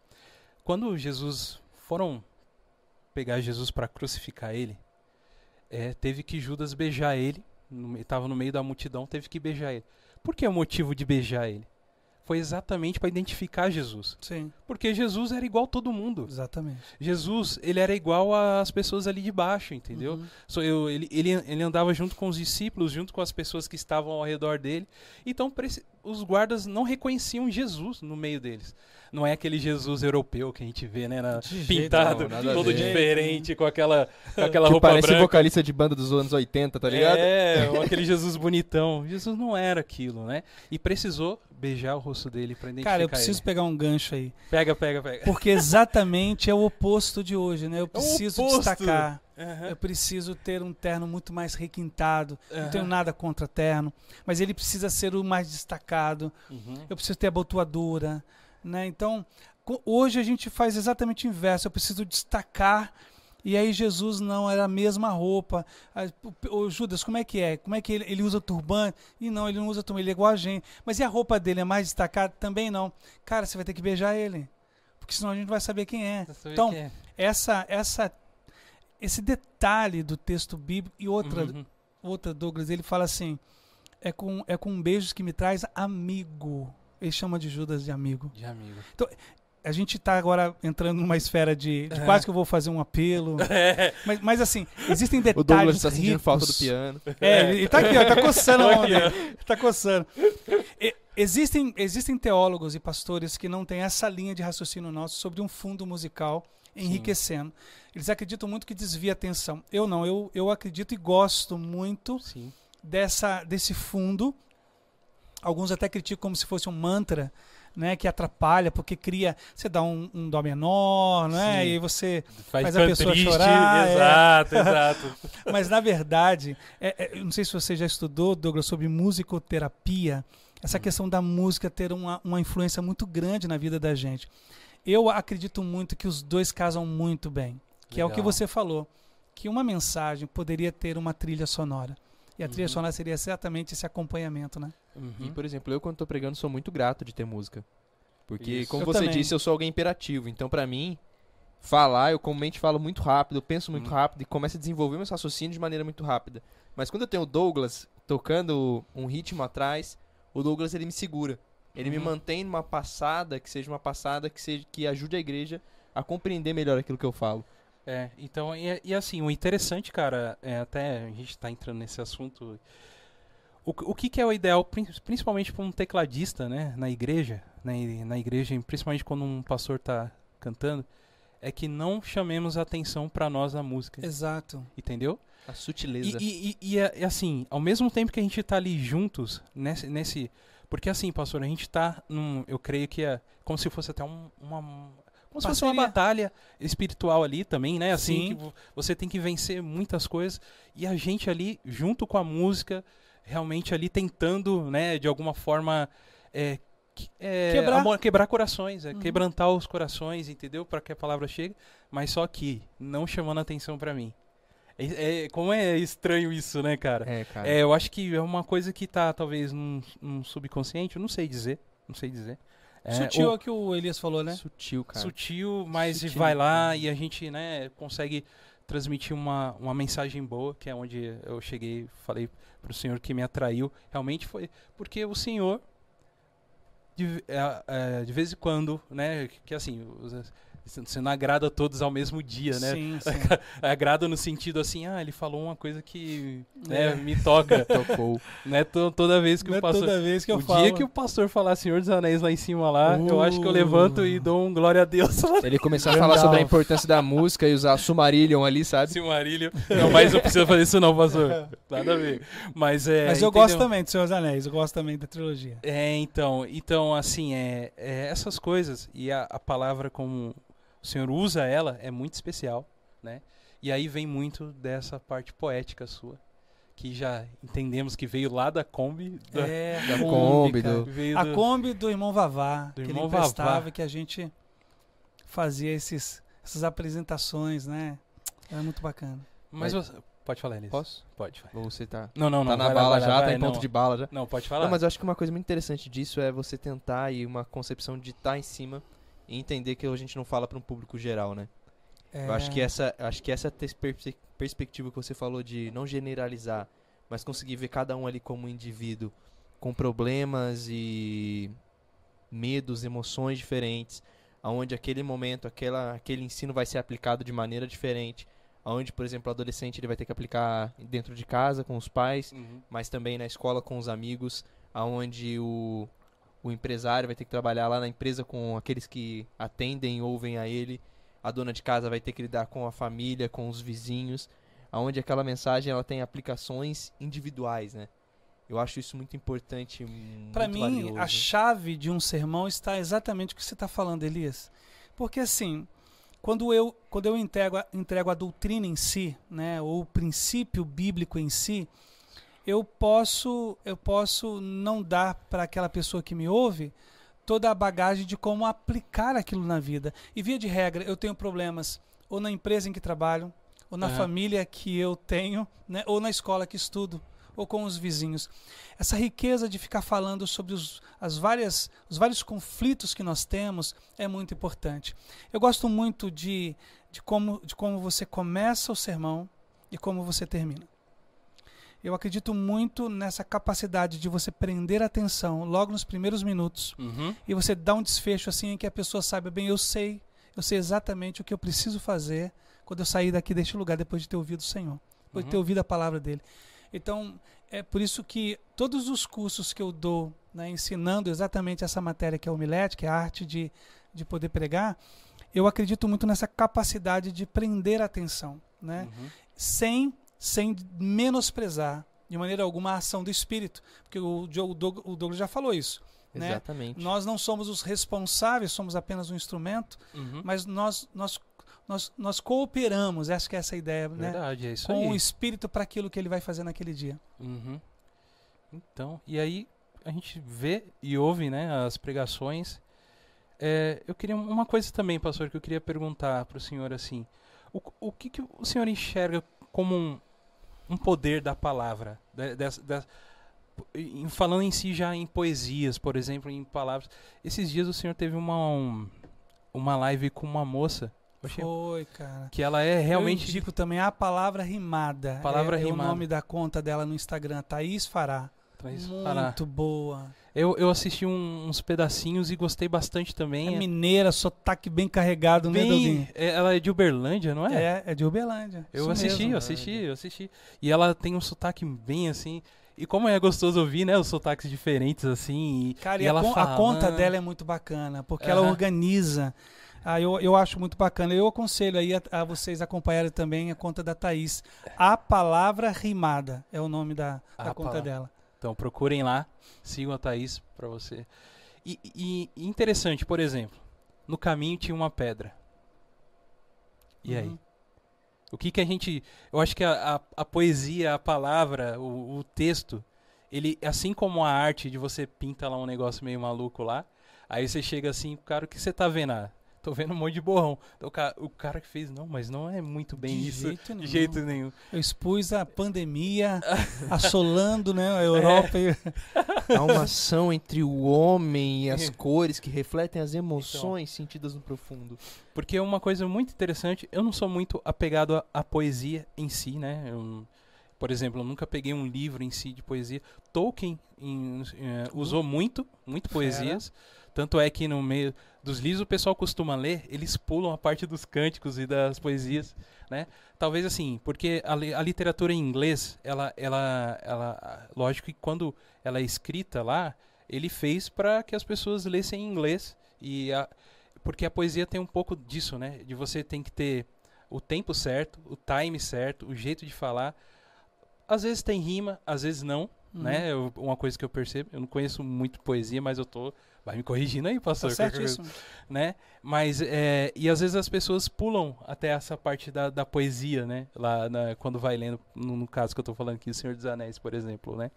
Quando Jesus foram pegar Jesus para crucificar ele, é, teve que Judas beijar ele. Estava no meio da multidão, teve que beijar ele. Por que o motivo de beijar ele? Foi exatamente para identificar Jesus. Sim, Porque Jesus era igual a todo mundo. exatamente. Jesus, ele era igual às pessoas ali de baixo, entendeu? Uhum. So, eu- ele, ele, ele andava junto com os discípulos, junto com as pessoas que estavam ao redor dele. Então, os guardas não reconheciam Jesus no meio deles. Não é aquele Jesus europeu que a gente vê, né? na- pintado, não, a todo ver. diferente, com aquela, com aquela que roupa parece branca. vocalista de banda dos anos 80, tá ligado? É, ou aquele Jesus bonitão. Jesus não era aquilo, né? E precisou beijar o rosto dele para identificar Cara, eu preciso ele. pegar um gancho aí. Pega, pega, pega. Porque exatamente é o oposto de hoje, né? Eu preciso oposto. destacar. Aham, Eu preciso ter um terno muito mais requintado. Não aham. tenho nada contra terno, mas ele precisa ser o mais destacado. Uhum. Eu preciso ter abotoadura, né? Então, hoje a gente faz exatamente o inverso. Eu preciso destacar. E aí Jesus não era a mesma roupa. Ah, o- O Judas, como é que é? Como é que ele, ele usa turbante? E não, ele não usa turbante, ele é igual a gente. Mas e a roupa dele é mais destacada? Também não. Cara, você vai ter que beijar ele. porque senão a gente não vai saber quem é. Então, quem é. Essa, essa, esse detalhe do texto bíblico e outra, Uhum. outra Douglas, ele fala assim: é com, é com beijos que me traz amigo. Ele chama de Judas de amigo. De amigo. A gente está agora entrando numa esfera de, de É. quase que eu vou fazer um apelo. É. Mas, mas assim, existem O detalhes. Douglas tá sentindo falta do piano. É, ele, ele tá aqui, ó, tá coçando a dele. Tá coçando. E- existem, existem teólogos e pastores que não têm essa linha de raciocínio nosso sobre um fundo musical enriquecendo. Eles acreditam muito que desvia a atenção. Eu não, eu, eu acredito e gosto muito Sim. dessa, desse fundo. Alguns até criticam como se fosse um mantra, né, que atrapalha, porque cria. Você dá um, um dó menor, né? Sim. E você Faz, Faz a pessoa triste. chorar, é. Exato, exato. Mas na verdade, é- é, eu não sei se você já estudou, Douglas, sobre musicoterapia, essa questão da música ter uma, uma influência muito grande na vida da gente. Eu acredito muito que os dois casam muito bem, que é o que Legal. você falou, que uma mensagem poderia ter uma trilha sonora. E a trilha Uhum. sonora seria exatamente esse acompanhamento, né? E, Uhum. por exemplo, eu quando tô pregando sou muito grato de ter música. Porque, Isso. como Eu você também. disse, eu sou alguém imperativo. Então, pra mim, falar, eu comumente falo muito rápido, eu penso muito Hum. rápido e começo a desenvolver meus raciocínios de maneira muito rápida. Mas quando eu tenho o Douglas tocando um ritmo atrás, o Douglas ele me segura. Ele me Uhum. mantém numa passada que seja uma passada que, seja, que ajude a igreja a compreender melhor aquilo que eu falo. É, então, e, e assim, o interessante, cara, é até a gente tá entrando nesse assunto. O, o que, que é o ideal, prin- principalmente para um tecladista, né, na igreja, né, na igreja, principalmente quando um pastor tá cantando, é que não chamemos a atenção para nós na música, Exato. entendeu? A E, sutileza. e, e, e, é- e assim, ao mesmo tempo que a gente tá ali juntos, nesse, nesse porque assim, pastor, a gente tá num, eu creio que é como se fosse até um- uma como se fosse uma batalha espiritual ali também, né? Assim, você tem que vencer muitas coisas e a gente ali junto com a música, realmente ali tentando, né, de alguma forma é, é, Quebrar. amor- quebrar corações, é, Uhum. quebrantar os corações, entendeu? Para que a palavra chegue, mas só que não chamando atenção para mim. É, é- como é estranho isso, né, cara? É, cara. É, eu acho que é uma coisa que tá talvez num, num subconsciente, eu não sei dizer, não sei dizer. É, Sutil é o que o Elias falou, né? Sutil, cara. sutil, mas Sutil. vai lá e a gente, né, consegue transmitir uma, uma mensagem boa, que é onde eu cheguei, falei pro senhor que me atraiu, realmente foi porque o senhor de, é, é, de vez em quando, né, que, que assim, os- você não agrada a todos ao mesmo dia, né? Sim, sim. Agrada no sentido assim, ah, ele falou uma coisa que né, É. me toca. Tocou. Não é to- toda vez que Não o é pastor. toda vez que eu o falo. dia que o pastor falar Senhor dos Anéis lá em cima lá, eu acho que eu Uh. levanto e dou um glória a Deus Ele começar a falar sobre a importância da música e usar Sumarillion ali, sabe? Silmarillion. Não, mas não precisa fazer isso não, pastor. Nada a ver. Mas é. Mas eu entendeu? gosto também do Senhor dos Anéis, eu gosto também da trilogia. É, então, então assim, é, é essas coisas e a, a palavra como o Senhor usa ela é muito especial, né? E aí vem muito dessa parte poética sua, que já entendemos que veio lá da Kombi, da, É, da Kombi, do- veio A do- Kombi do irmão Vavá, Do que irmão ele emprestava Vavá. que a gente fazia esses, essas apresentações, né? Era muito bacana. Mas você pode falar, Elias. Posso? Pode. vai. Você tá, Não, não, não. tá na vai bala vai já, vai, tá em ponto não. de bala já? Não, pode falar. Não, mas eu acho que uma coisa muito interessante disso é você tentar e uma concepção de estar em cima e entender que a gente não fala para um público geral, né? É, Eu acho que essa, acho que essa perspectiva que você falou de não generalizar, mas conseguir ver cada um ali como um indivíduo com problemas e medos, emoções diferentes, aonde aquele momento, aquela, aquele ensino vai ser aplicado de maneira diferente, aonde, por exemplo, o adolescente ele vai ter que aplicar dentro de casa com os pais, Uhum. mas também na escola com os amigos, aonde o, o empresário vai ter que trabalhar lá na empresa com aqueles que atendem e ouvem a ele, a dona de casa vai ter que lidar com a família, com os vizinhos, aonde aquela mensagem ela tem aplicações individuais, né? Eu acho isso muito importante, Para mim, valioso. a chave de um sermão está exatamente o que você está falando, Elias. Porque assim, quando eu, quando eu entrego, a, entrego a doutrina em si, né, ou o princípio bíblico em si, eu posso, eu posso não dar para aquela pessoa que me ouve toda a bagagem de como aplicar aquilo na vida. E via de regra, eu tenho problemas ou na empresa em que trabalho, ou na Aham. família que eu tenho, né, ou na escola que estudo, ou com os vizinhos. Essa riqueza de ficar falando sobre os, as várias, os vários conflitos que nós temos é muito importante. Eu gosto muito de, de, como, de como você começa o sermão e como você termina. Eu acredito muito nessa capacidade de você prender a atenção logo nos primeiros minutos Uhum. e você dar um desfecho assim em que a pessoa saiba bem, eu sei, eu sei exatamente o que eu preciso fazer quando eu sair daqui deste lugar depois de ter ouvido o Senhor, depois de ter Uhum. ouvido a palavra dele. Então, é por isso que todos os cursos que eu dou, né, ensinando exatamente essa matéria que é a homilética, que é a arte de, de poder pregar, eu acredito muito nessa capacidade de prender a atenção, né? Uhum. sem, sem menosprezar de maneira alguma a ação do Espírito. Porque o, Doug- o Douglas já falou isso. Né? Exatamente. Nós não somos os responsáveis, somos apenas um instrumento, Uhum. mas nós, nós, nós, nós cooperamos, acho que é essa a ideia, né? Verdade, é isso com aí. o Espírito para aquilo que ele vai fazer naquele dia. Uhum. Então, e aí a gente vê e ouve, né, as pregações. É, eu queria uma coisa também, pastor, que eu queria perguntar para o senhor assim: o, o que, que o senhor enxerga como um, um poder da palavra, da- dessa- da- em- falando em si já em poesias, por exemplo, em palavras. Esses dias o senhor teve uma um- uma live com uma moça. Foi, cara. Que ela é realmente Eu indico também a palavra rimada. Palavra é, é rimada. o nome da conta dela no Instagram, Thaís Fará. Thaís Muito Fará. boa. Eu, eu assisti um- uns pedacinhos e gostei bastante também. É mineira, sotaque bem carregado, né, Bem- Doguinho? é- ela é de Uberlândia, não é? É, é de Uberlândia. Eu assisti, mesmo. eu assisti, eu assisti. E ela tem um sotaque bem assim. E como é gostoso ouvir, né? Os sotaques diferentes, assim. E, Cara, e a, ela con- a fala- conta dela é muito bacana, porque ela Aham. organiza. Ah, eu, eu acho muito bacana. Eu aconselho aí a, a vocês acompanharem também a conta da Thaís. A Palavra Rimada é o nome da, da A conta Palavra. dela. Então procurem lá, sigam a Thaís pra você. E, e- e interessante, por exemplo, no caminho tinha uma pedra. E aí? Uhum. O que que a gente. Eu acho que a, a, a poesia, a palavra, o, o texto, ele, assim como a arte de você pinta lá um negócio meio maluco lá, aí você chega assim, cara, o que você tá vendo? Ah, tô vendo um monte de borrão. Então, o, ca- o cara que fez, não, mas não é muito bem de isso. jeito nenhum. De jeito nenhum. Eu expus a pandemia assolando né, a Europa. e- Há uma ação entre o homem e as É. cores que refletem as emoções sentidas no profundo. Porque é uma coisa muito interessante, eu não sou muito apegado à, à poesia em si, né? Eu, por exemplo, eu nunca peguei um livro em si de poesia. Tolkien em- eh, usou muito, muito poesias. Tanto é que no meio dos livros o pessoal costuma ler, eles pulam a parte dos cânticos e das poesias, né? Talvez assim, porque a, a literatura em inglês, ela, ela, ela, lógico que quando ela é escrita lá, ele fez para que as pessoas lessem em inglês e a, porque a poesia tem um pouco disso, né? De você tem que ter o tempo certo, o time certo, o jeito de falar. Às vezes tem rima, às vezes não, Uhum. né? Eu- uma coisa que eu percebo, eu não conheço muito poesia, mas eu tô vai me corrigindo aí, Tá pastor, certíssimo. né? Mas é, e às vezes as pessoas pulam até essa parte da, da poesia, né? Lá na- quando vai lendo, no, no caso que eu tô falando aqui, o Senhor dos Anéis, por exemplo, né?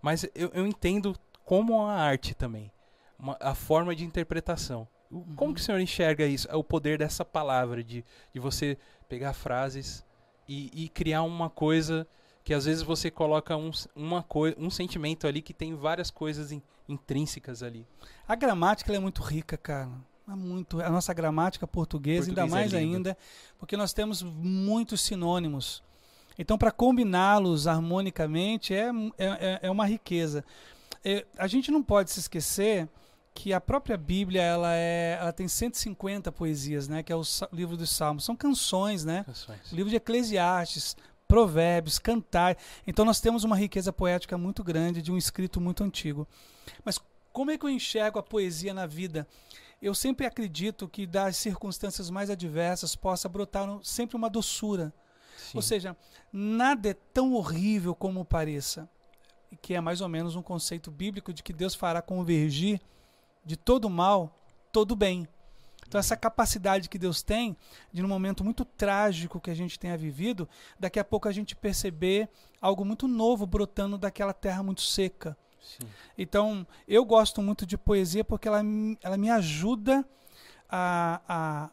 Mas eu, eu entendo como a arte também, uma- a forma de interpretação. O- Como Uhum. que o senhor enxerga isso? É o poder dessa palavra, de, de você pegar frases e, e criar uma coisa que às vezes você coloca um, uma coi um sentimento ali que tem várias coisas in- intrínsecas ali. A gramática é muito rica, cara. É muito, a nossa gramática portuguesa, ainda Português é mais lindo. ainda, porque nós temos muitos sinônimos. Então, para combiná-los harmonicamente é, é, é- é uma riqueza. É, a gente não pode se esquecer que a própria Bíblia ela, é, ela tem 150 poesias, né? Que é o livro dos Salmos. São canções, né? Canções. O livro de Eclesiastes, Provérbios, Cantar. Então nós temos uma riqueza poética muito grande de um escrito muito antigo. Mas como é que eu enxergo a poesia na vida? Eu sempre acredito que das circunstâncias mais adversas possa brotar sempre uma doçura. Sim. Ou seja, nada é tão horrível como pareça. Que é mais ou menos um conceito bíblico de que Deus fará convergir de todo mal todo bem. Então essa capacidade que Deus tem de num momento muito trágico que a gente tenha vivido, daqui a pouco a gente perceber algo muito novo brotando daquela terra muito seca. Sim. Então, eu gosto muito de poesia porque ela, ela me ajuda a,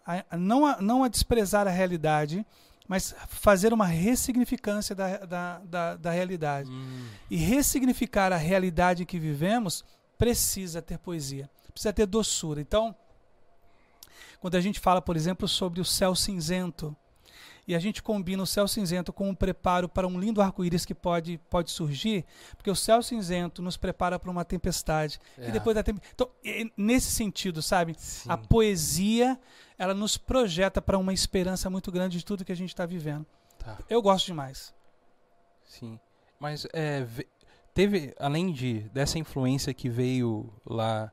a, a- não, a não a desprezar a realidade, mas fazer uma ressignificância da, da, da, da realidade. Hum, E ressignificar a realidade que vivemos precisa ter poesia, precisa ter doçura. Então, quando a gente fala, por exemplo, sobre o céu cinzento, e a gente combina o céu cinzento com um preparo para um lindo arco-íris que pode, pode surgir, porque o céu cinzento nos prepara para uma tempestade. É. E depois da tempestade. Então, nesse sentido, sabe? sim. A poesia, ela nos projeta para uma esperança muito grande de tudo que a gente está vivendo. Tá. Eu gosto demais. Sim. Mas é, ve- teve, além de dessa influência que veio lá,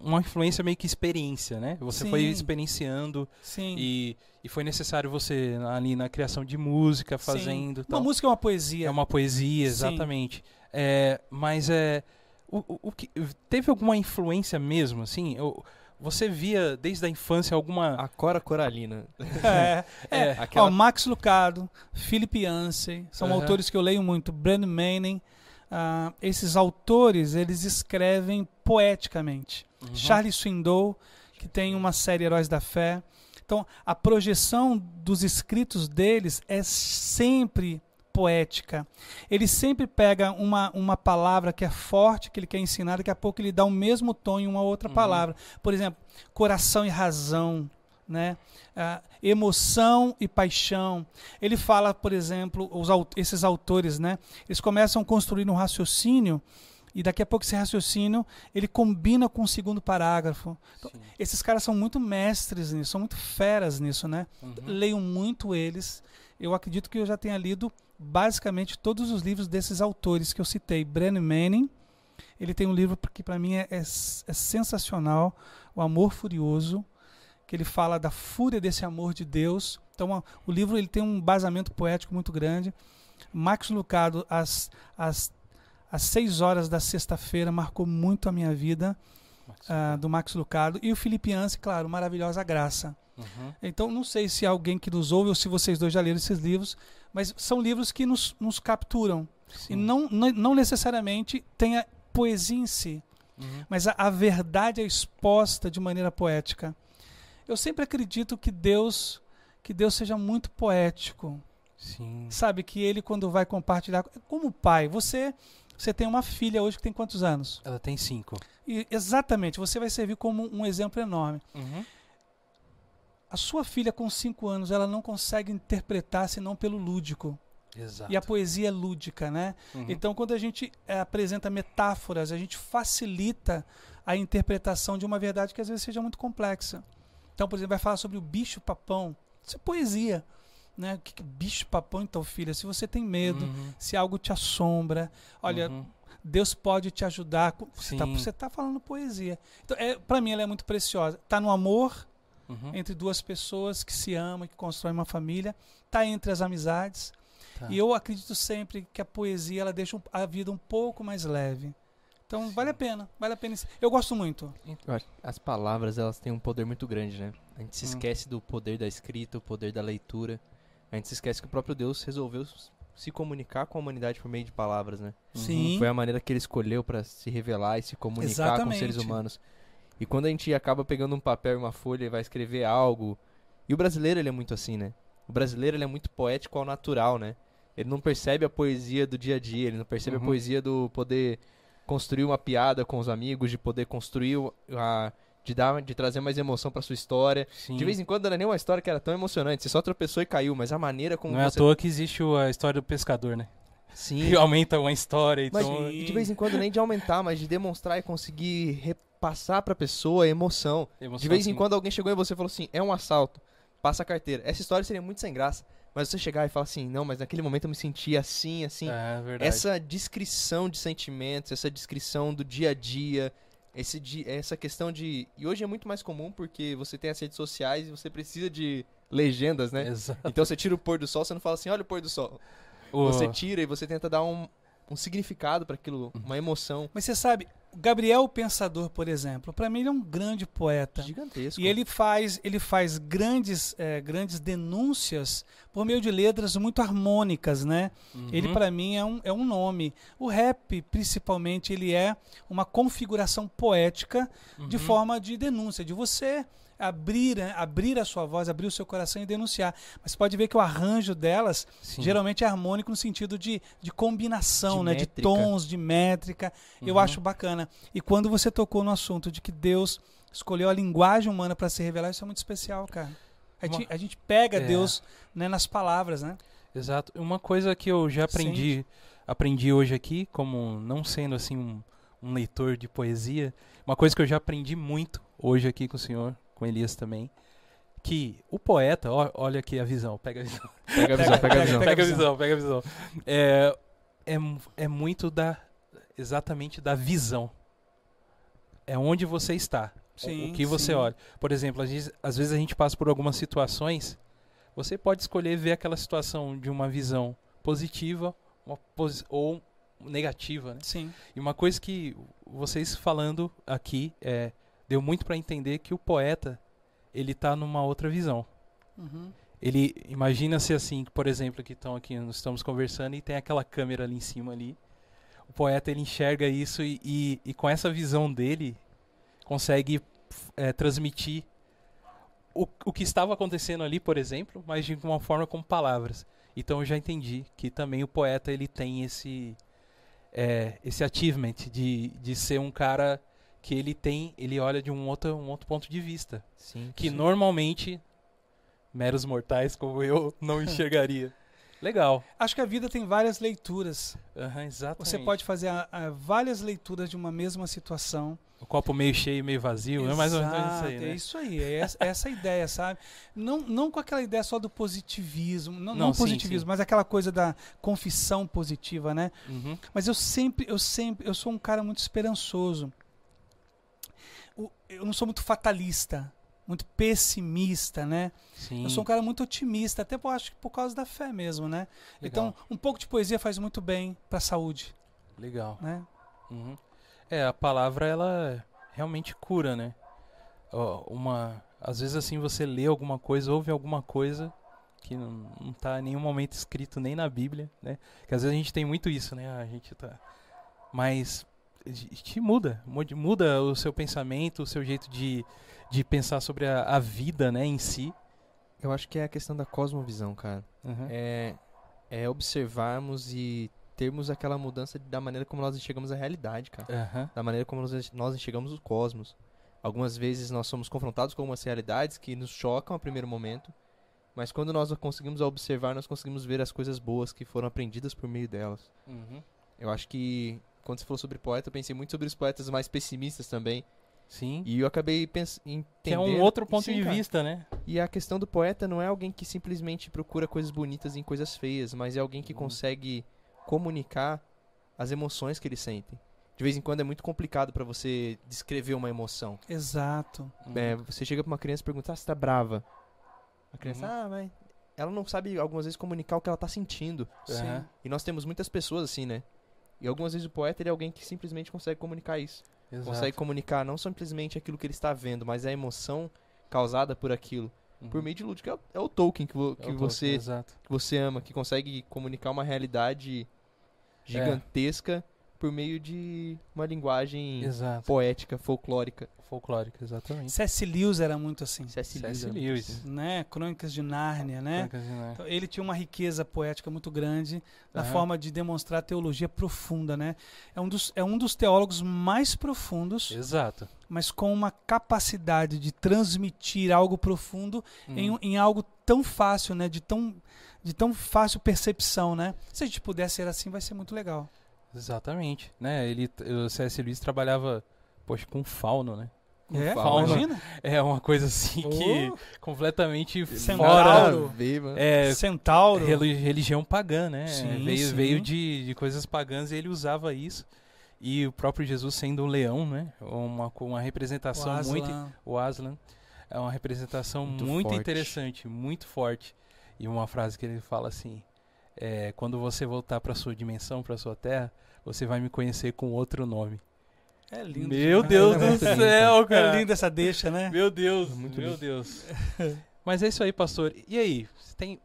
uma influência meio que experiência, né? Você foi Sim. experienciando Sim. e, e foi necessário você ali na criação de música, Sim. fazendo. Uma tal. música é uma poesia. É uma poesia, exatamente. É, mas é. O, o- o que, teve alguma influência mesmo, assim? Eu- você via desde a infância alguma. A Cora Coralina. É, é. É, aquela- Ó, Max Lucado, Philip Yancey, são Aham. autores que eu leio muito. Brandon Manning. ah, esses autores, eles escrevem poeticamente. Uhum. Charlie Swindoll, que tem uma série Heróis da Fé. Então, a projeção dos escritos deles é sempre poética. Ele sempre pega uma, uma palavra que é forte, que ele quer ensinar, daqui a pouco ele dá o mesmo tom em uma outra Uhum. palavra. Por exemplo, coração e razão, né? Ah, emoção e paixão. Ele fala, por exemplo, os, esses autores, né? Eles começam a construir um raciocínio e daqui a pouco esse raciocínio ele combina com o segundo parágrafo. Então, esses caras são muito mestres nisso, são muito feras nisso, né? Uhum. Leio muito eles. Eu acredito que eu já tenha lido basicamente todos os livros desses autores que eu citei. Brennan Manning, ele tem um livro que para mim é, é, é sensacional, O Amor Furioso, que ele fala da fúria desse amor de Deus. Então a- o livro ele tem um basamento poético muito grande. Max Lucado, às, às, às seis horas da sexta-feira, marcou muito a minha vida, ah, do Max Lucado. E o Felipe Anse, claro, Maravilhosa Graça. Uhum. Então, não sei se alguém que nos ouve ou se vocês dois já leram esses livros, mas são livros que nos, nos capturam. Sim. E não, não, não necessariamente tem a poesia em si, Uhum. mas a, a verdade é exposta de maneira poética. Eu sempre acredito que Deus, que Deus seja muito poético. Sim. Sabe que ele quando vai compartilhar, como pai, você você tem uma filha hoje que tem quantos anos? Ela tem cinco. E exatamente, você vai servir como um exemplo enorme. Uhum. A sua filha com 5 anos, ela não consegue interpretar senão pelo lúdico. Exato. E a poesia é lúdica, né? Uhum. Então, quando a gente eh, apresenta metáforas, a gente facilita a interpretação de uma verdade que às vezes seja muito complexa. Então, por exemplo, vai falar sobre o bicho-papão. Isso é poesia. Né? O que que é bicho-papão, então, filha? Se você tem medo, Uhum. se algo te assombra, olha, Uhum. Deus pode te ajudar. Você está Sim. você tá falando poesia. Então, é, para mim, ela é muito preciosa. Está no amor, Uhum. entre duas pessoas que se amam, que constroem uma família, está entre as amizades. Tá. E eu acredito sempre que a poesia ela deixa a vida um pouco mais leve. Então vale a pena, vale a pena. Eu gosto muito. As palavras, elas têm um poder muito grande, né? A gente se Hum. esquece do poder da escrita, o poder da leitura. A gente se esquece que o próprio Deus resolveu se comunicar com a humanidade por meio de palavras, né? Sim. Foi a maneira que ele escolheu para se revelar e se comunicar com os seres Exatamente. humanos. E quando a gente acaba pegando um papel e uma folha e vai escrever algo, e o brasileiro ele é muito assim, né? O brasileiro ele é muito poético ao natural, né? Ele não percebe a poesia do dia a dia, ele não percebe Uhum. a poesia do poder construir uma piada com os amigos, de poder construir a de dar de trazer mais emoção pra sua história. Sim. De vez em quando não era nem uma história que era tão emocionante, você só tropeçou e caiu, mas a maneira como Não é à toa que existe a história do pescador, né? Sim. Que aumenta uma história. Mas Então, e de vez em quando nem de aumentar, mas de demonstrar e conseguir repassar pra pessoa a emoção. emoção, De vez em assim, quando alguém chegou em você e falou assim: é um assalto, passa a carteira. Essa história seria muito sem graça. Mas você chegar e falar assim: não, mas naquele momento eu me senti assim, assim. É verdade. essa descrição de sentimentos, essa descrição do dia a dia, esse di- essa questão de. E hoje é muito mais comum porque você tem as redes sociais e você precisa de legendas, né? Exato. Então você tira o pôr do sol, você não fala assim: olha o pôr do sol. O- Você tira e você tenta dar um, um significado para aquilo, uma emoção Mas você sabe, Gabriel o Pensador, por exemplo, para mim ele é um grande poeta. gigantesca. E ele faz, ele faz grandes, eh, grandes denúncias por meio de letras muito harmônicas, né? Uhum. Ele para mim é um, é um nome. O rap, principalmente, ele é uma configuração poética de Uhum. forma de denúncia, de você abrir, né, abrir a sua voz, abrir o seu coração e denunciar. Mas você pode ver que o arranjo delas Sim. geralmente é harmônico no sentido de, de combinação, De né? De tons, de métrica. Eu Uhum. acho bacana. E quando você tocou no assunto de que Deus escolheu a linguagem humana para se revelar, isso é muito especial, cara. A, Uma- gente, a gente pega É. Deus né, nas palavras, né? Exato. Uma coisa que eu já aprendi, aprendi hoje aqui, como não sendo assim um, um leitor de poesia, uma coisa que eu já aprendi muito hoje aqui com o senhor, com Elias também, que o poeta, ó- olha aqui a visão, pega a visão. Pega a visão, pega a visão. Pega a visão. pega a visão. É, é, é muito da. Exatamente da visão. É onde você está. o- Sim, o que você sim. olha. Por exemplo, às vezes, às vezes a gente passa por algumas situações. Você pode escolher ver aquela situação de uma visão positiva uma posi- ou negativa. Né? Sim. E uma coisa que vocês falando aqui é, deu muito para entender que o poeta ele tá numa outra visão Uhum. ele imagina-se assim, por exemplo, que estão aqui, nós estamos conversando e tem aquela câmera ali em cima ali. O poeta ele enxerga isso e, e, e com essa visão dele consegue eh, transmitir o, o que estava acontecendo ali, por exemplo, mas de uma forma com palavras. Então eu já entendi que também o poeta ele tem esse eh, esse achievement de, de ser um cara que ele tem, ele olha de um outro, um outro ponto de vista Sim. que sim. normalmente meros mortais como eu não enxergaria. Legal. Acho que a vida tem várias leituras. Aham, exatamente. Você pode fazer a- a várias leituras de uma mesma situação. O copo meio cheio, meio vazio, é mais ou menos isso Exato, aí, né? É isso aí, é essa, é essa a ideia, sabe? Não, não com aquela ideia só do positivismo, não, Não, não sim, positivismo, sim. mas aquela coisa da confissão positiva, né? Uhum. Mas eu sempre, eu sempre, eu sou um cara muito esperançoso. Eu não sou muito fatalista, muito pessimista, né? Sim. Eu sou um cara muito otimista, até por, acho que por causa da fé mesmo, né? Legal. Então, um pouco de poesia faz muito bem para a saúde, Legal. né? Uhum. É, a palavra ela realmente cura, né? Ó, uma, às vezes assim você lê alguma coisa, ouve alguma coisa que não, não tá em nenhum momento escrito nem na Bíblia, né? Que às vezes a gente tem muito isso, né? A gente tá mas te muda, muda- o seu pensamento, o seu jeito de, de pensar sobre a, a vida, né, em si. Eu acho que é a questão da cosmovisão, cara. Uhum. É, é observarmos e termos aquela mudança da maneira como nós enxergamos a realidade, cara. Aham. Da maneira como nós, nós enxergamos o cosmos. Algumas vezes nós somos confrontados com algumas realidades que nos chocam a primeiro momento, mas quando nós conseguimos observar, nós conseguimos ver as coisas boas que foram aprendidas por meio delas. Uhum. Eu acho que quando você falou sobre poeta, eu pensei muito sobre os poetas mais pessimistas também. Sim. E eu acabei entendendo. Que é um outro ponto Sim, de cara. vista, né? E a questão do poeta não é alguém que simplesmente procura coisas bonitas em coisas feias, mas é alguém que Uhum. consegue comunicar as emoções que ele sente. De vez em quando é muito complicado pra você descrever uma emoção. Exato. Uhum. É, você chega pra uma criança e pergunta, ah, você tá brava? A criança, Uhum. ah, mas... Ela não sabe, algumas vezes, comunicar o que ela tá sentindo. Aham. E nós temos muitas pessoas assim, né? E algumas vezes o poeta é alguém que simplesmente consegue comunicar isso. Exato. Consegue comunicar não simplesmente aquilo que ele está vendo, mas a emoção causada por aquilo. Uhum. Por meio de lúdico. É o, é o Tolkien que, vo- É que o você, Tolkien, que você ama, que consegue comunicar uma realidade É. gigantesca por meio de uma linguagem Exato. poética, folclórica. Folclórica, exatamente. C.S. Lewis era muito assim, C.S. Lewis. Lewis. assim. né? Crônicas de Nárnia, né? Crônicas de Nárnia. Então, ele tinha uma riqueza poética muito grande na Aham. forma de demonstrar teologia profunda, né? É um dos, é um dos teólogos mais profundos, Exato. mas com uma capacidade de transmitir algo profundo em, Hum. um- em algo tão fácil, né? De tão, de tão fácil percepção, né? Se a gente puder ser assim, vai ser muito legal. Exatamente. Né? Ele, o C.S. Lewis trabalhava, poxa, com fauno, né? É, fauno. imagina. É uma coisa assim que Oh, completamente Centauro. fora. É, Centauro. reli- religião pagã, né? Sim, veio sim. veio de, de coisas pagãs e ele usava isso. E o próprio Jesus sendo um leão, né? Uma, com uma representação O muito. Aslan. O Aslan. É uma representação Muito muito, interessante, muito forte. E uma frase que ele fala assim: é, quando você voltar para sua dimensão, para sua terra, você vai me conhecer com outro nome. É lindo. Meu. Deus É do céu, cara. É linda essa deixa, né? Meu Deus, Muito meu lindo. Deus. Mas é isso aí, pastor. E aí, você tem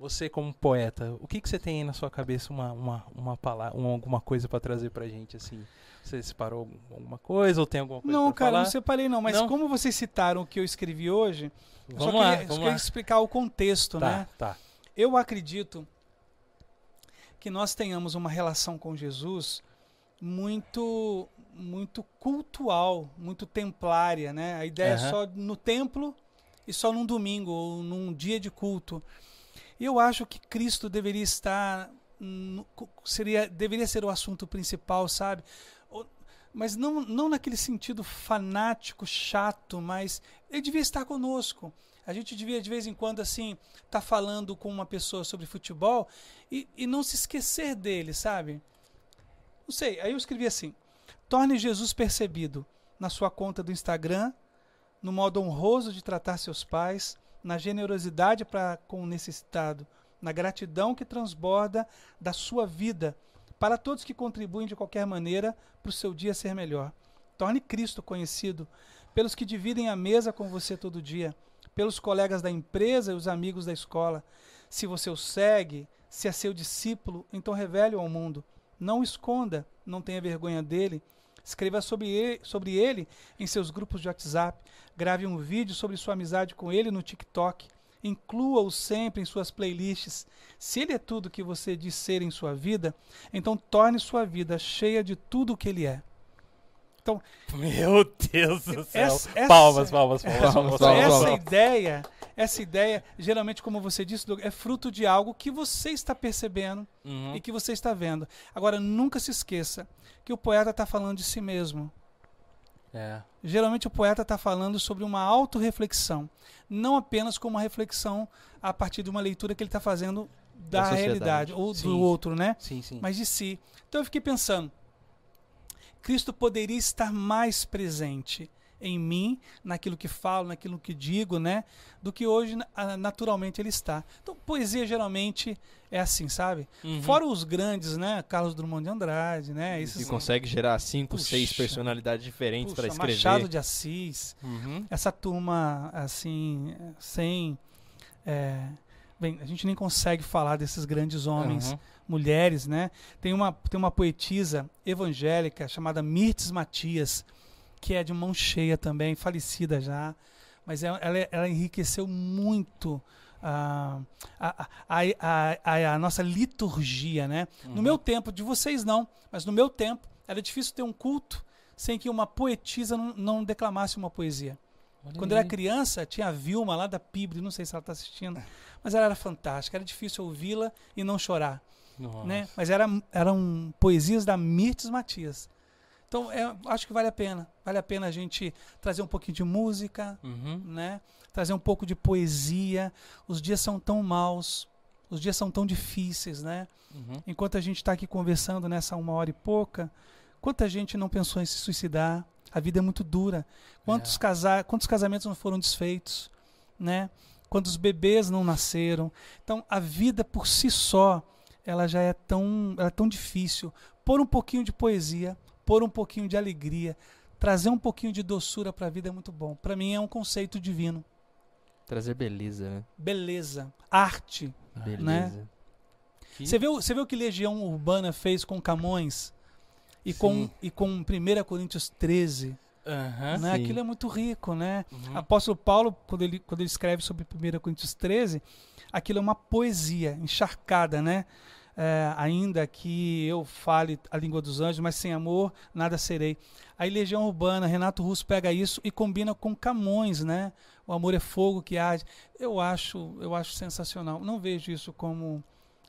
você como poeta, o que, que você tem aí na sua cabeça, uma, uma, uma palavra, uma, alguma coisa pra trazer pra gente, assim? Você separou algum- alguma coisa ou tem alguma coisa Não, pra cara, falar? não separei não, mas Não? como vocês citaram o que eu escrevi hoje, eu Vamos só lá, queria, vamos só queria lá. explicar o contexto, Tá, né? tá. Eu acredito que nós tenhamos uma relação com Jesus muito muito cultual, muito templária, né? A ideia Aham. é só no templo e só num domingo ou num dia de culto. E eu acho que Cristo deveria estar seria deveria ser o assunto principal, sabe? Mas não, não naquele sentido fanático, chato, mas ele devia estar conosco. A gente devia, de vez em quando, assim, estar falando com uma pessoa sobre futebol e, e não se esquecer dele, sabe? Não sei, aí eu escrevi assim: torne Jesus percebido na sua conta do Instagram, no modo honroso de tratar seus pais, na generosidade para com o necessitado, na gratidão que transborda da sua vida para todos que contribuem de qualquer maneira para o seu dia ser melhor. Torne Cristo conhecido pelos que dividem a mesa com você todo dia, pelos colegas da empresa e os amigos da escola. Se você o segue, se é seu discípulo, então revele-o ao mundo. Não o esconda, não tenha vergonha dele. Escreva sobre ele, sobre ele em seus grupos de WhatsApp. Grave um vídeo sobre sua amizade com ele no TikTok. Inclua-o sempre em suas playlists. Se ele é tudo que você diz ser em sua vida, então torne sua vida cheia de tudo o que ele é. Meu Deus do céu. Essa- essa- palmas, palmas, palmas, Palmas, palmas, essa ideia, essa ideia, geralmente, como você disse, é fruto de algo que você está percebendo Uhum. e que você está vendo. Agora, nunca se esqueça que o poeta está falando de si mesmo. É. Geralmente o poeta está falando sobre uma autorreflexão, não apenas como uma reflexão a partir de uma leitura que ele está fazendo da, Da realidade ou Sim. do outro, né? Sim, sim. Mas de si. Então eu fiquei pensando, Cristo poderia estar mais presente em mim, naquilo que falo, naquilo que digo, né? Do que hoje ah, naturalmente ele está. Então poesia geralmente é assim, sabe? Uhum. Fora os grandes, né? Carlos Drummond de Andrade, né? E Esses, consegue gerar cinco, Puxa. seis personalidades diferentes para escrever. Machado de Assis, Uhum. essa turma assim, sem. é, bem, a gente nem consegue falar desses grandes homens, Uhum. mulheres, né? Tem uma, tem uma poetisa evangélica chamada Mirtes Matias, que é de mão cheia também, falecida já, mas ela, ela, ela enriqueceu muito. ah, a, a, a, a, nossa liturgia, né? No Uhum. meu tempo, de vocês não, mas no meu tempo, era difícil ter um culto sem que uma poetisa não, não declamasse uma poesia. Olha Quando eu aí. era criança, tinha a Vilma lá da Pibre, não sei se ela está assistindo, mas ela era fantástica, era difícil ouvi-la e não chorar, Nossa. né? Mas era, eram poesias da Mirtes Matias. Então, é, acho que vale a pena. Vale a pena a gente trazer um pouquinho de música, Uhum. né? Trazer um pouco de poesia. Os dias são tão maus, os dias são tão difíceis, né? Uhum. Enquanto a gente está aqui conversando nessa uma hora e pouca, quanta gente não pensou em se suicidar? A vida é muito dura. Quantos, É. casa quantos casamentos não foram desfeitos? Né? Quantos bebês não nasceram? Então, a vida por si só, ela já é tão, ela é tão difícil. Pôr um pouquinho de poesia, pôr um pouquinho de alegria, trazer um pouquinho de doçura para a vida é muito bom. Para mim é um conceito divino. Trazer beleza, né? Beleza, arte. Beleza. Que- Você vê, você vê o que Legião Urbana fez com Camões e com, e com 1 Coríntios 13? Aham. Né? Aquilo é muito rico, né? Uhum. Apóstolo Paulo, quando ele, quando ele escreve sobre 1 Coríntios 13, aquilo é uma poesia encharcada, né? É, ainda que eu fale a língua dos anjos, mas sem amor nada serei. Aí Legião Urbana, Renato Russo pega isso e combina com Camões, né? O amor é fogo que arde. Eu acho, eu acho sensacional. Não vejo isso como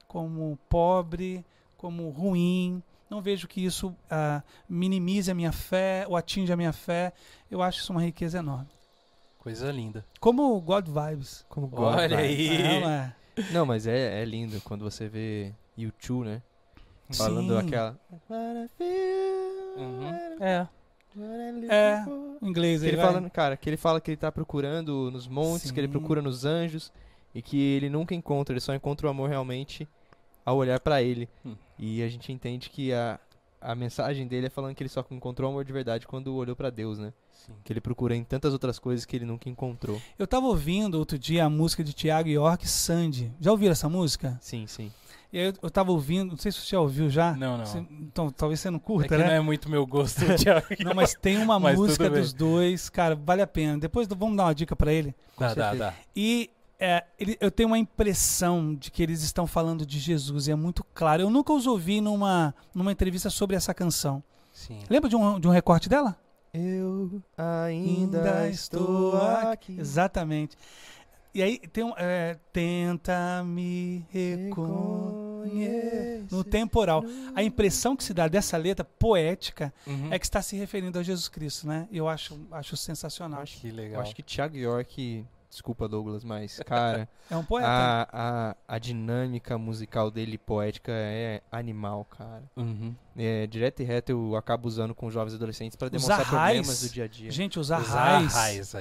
como pobre, como ruim. Não vejo que isso ah, minimize a minha fé ou atinja a minha fé. Eu acho isso uma riqueza enorme. Coisa linda. Como o God Vibes. Como Olha gosta. aí. É, não? Não, mas é, é lindo quando você vê YouTube, né? Falando Sim. aquela. Uhum. É, É, o inglês aí, ele vai. fala, cara, que ele fala que ele tá procurando nos montes, que ele Sim. procura nos anjos e que ele nunca encontra, ele só encontra o amor realmente ao olhar pra ele. Hum. E a gente entende que a a mensagem dele é falando que ele só encontrou amor de verdade quando olhou pra Deus, né? Sim. Que ele procura em tantas outras coisas que ele nunca encontrou. Eu tava ouvindo outro dia a música de Tiago York, Sandy. Já ouviram essa música? Sim, sim. E aí eu, eu tava ouvindo, não sei se você já ouviu já. Não, não. Você- então, talvez você não É curta, que né? não é muito meu gosto, Thiago. Não, mas tem uma Mas música dos dois, cara, vale a pena. Depois do- vamos dar uma dica pra ele. Dá, dá, dá. E é, ele- eu tenho uma impressão de que eles estão falando de Jesus, e é muito claro. Eu nunca os ouvi numa, numa entrevista sobre essa canção. Sim. Lembra de um, de um recorte dela? Eu ainda estou aqui. Exatamente. E aí tem um. é, Tenta me reconhecer. No temporal. A impressão que se dá dessa letra poética Uhum. é que está se referindo a Jesus Cristo, né? Eu acho, acho sensacional. Que Eu legal. acho que Thiago York, desculpa Douglas, mas cara, É um poeta. a, a, a dinâmica musical dele poética é animal, cara. Uhum. É, direto e reto eu acabo usando com jovens e adolescentes para demonstrar problemas do dia a dia. Gente, os Os arrais.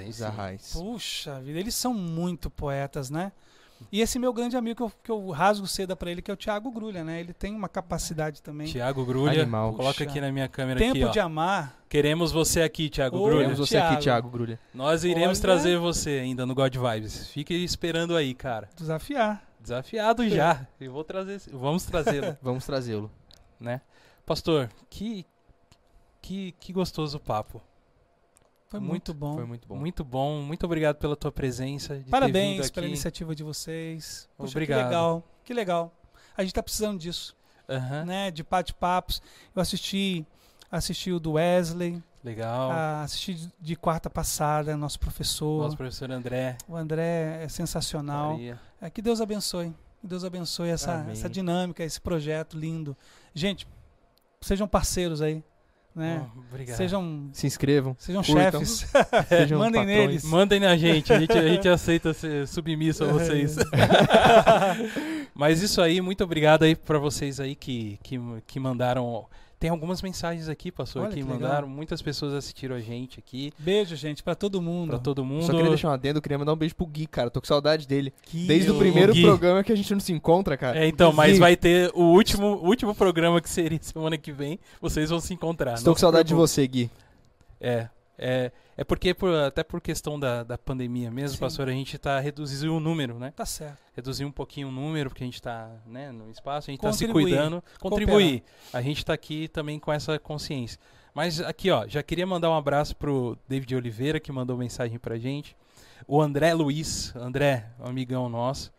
Os arrais. Puxa vida, eles são muito poetas, né? E esse meu grande amigo que eu, que eu rasgo seda pra ele, que é o Thiago Grulha, né? Ele tem uma capacidade também. Tiago Grulha, Animal. coloca aqui na minha câmera Tempo aqui, ó. de amar. Queremos você aqui, Tiago Ô, Grulha. Queremos você Thiago. aqui, Thiago Grulha. Nós iremos Olha. trazer você ainda no God Vibes. Fique esperando aí, cara. Desafiar. Desafiado já. Eu vou trazer, vamos trazê-lo, Vamos trazê-lo. né? Pastor, que que que gostoso papo. Foi Muito, muito, bom. Foi muito bom. Muito bom. Muito obrigado pela tua presença. Parabéns pela iniciativa de vocês. Puxa, Obrigado. Que legal. Que legal. A gente tá precisando disso, Aham, né? De bate-papos. Eu assisti, assisti o do Wesley, Legal. ah, assisti de- de quarta passada, nosso professor. Nosso professor André. O André é sensacional. É, que Deus abençoe. Que Deus abençoe essa, Amém. essa dinâmica, esse projeto lindo. Gente, sejam parceiros aí, né? Oh, obrigado. Sejam, Se inscrevam. sejam Curtam. chefes. Sejam Mandem patrões. neles. Mandem na gente, a gente, a gente aceita ser submisso a vocês. Mas isso aí, muito obrigado aí pra vocês aí que, que, que mandaram. Tem algumas mensagens aqui, pastor, Olha que que legal. mandaram. Muitas pessoas assistiram a gente aqui. Beijo, gente, pra todo mundo. Pra todo mundo. Só queria deixar um adendo, eu queria mandar um beijo pro Gui, cara. Tô com saudade dele. Que Desde o o primeiro Gui. programa que a gente não se encontra, cara. É, então, mas vai ter o último, último programa que seria semana que vem. Vocês vão se encontrar. Estou com saudade de você, Gui. É, é, é porque, por- até por questão da, da pandemia mesmo, Sim. pastor, a gente tá reduzindo o número, né? Tá certo. reduzir um pouquinho o número, porque a gente está né, no espaço, a gente está se cuidando, contribuir. A gente está aqui também com essa consciência. Mas aqui, ó, já queria mandar um abraço pro David Oliveira, que mandou mensagem pra gente. O André Luiz, André, um amigão nosso.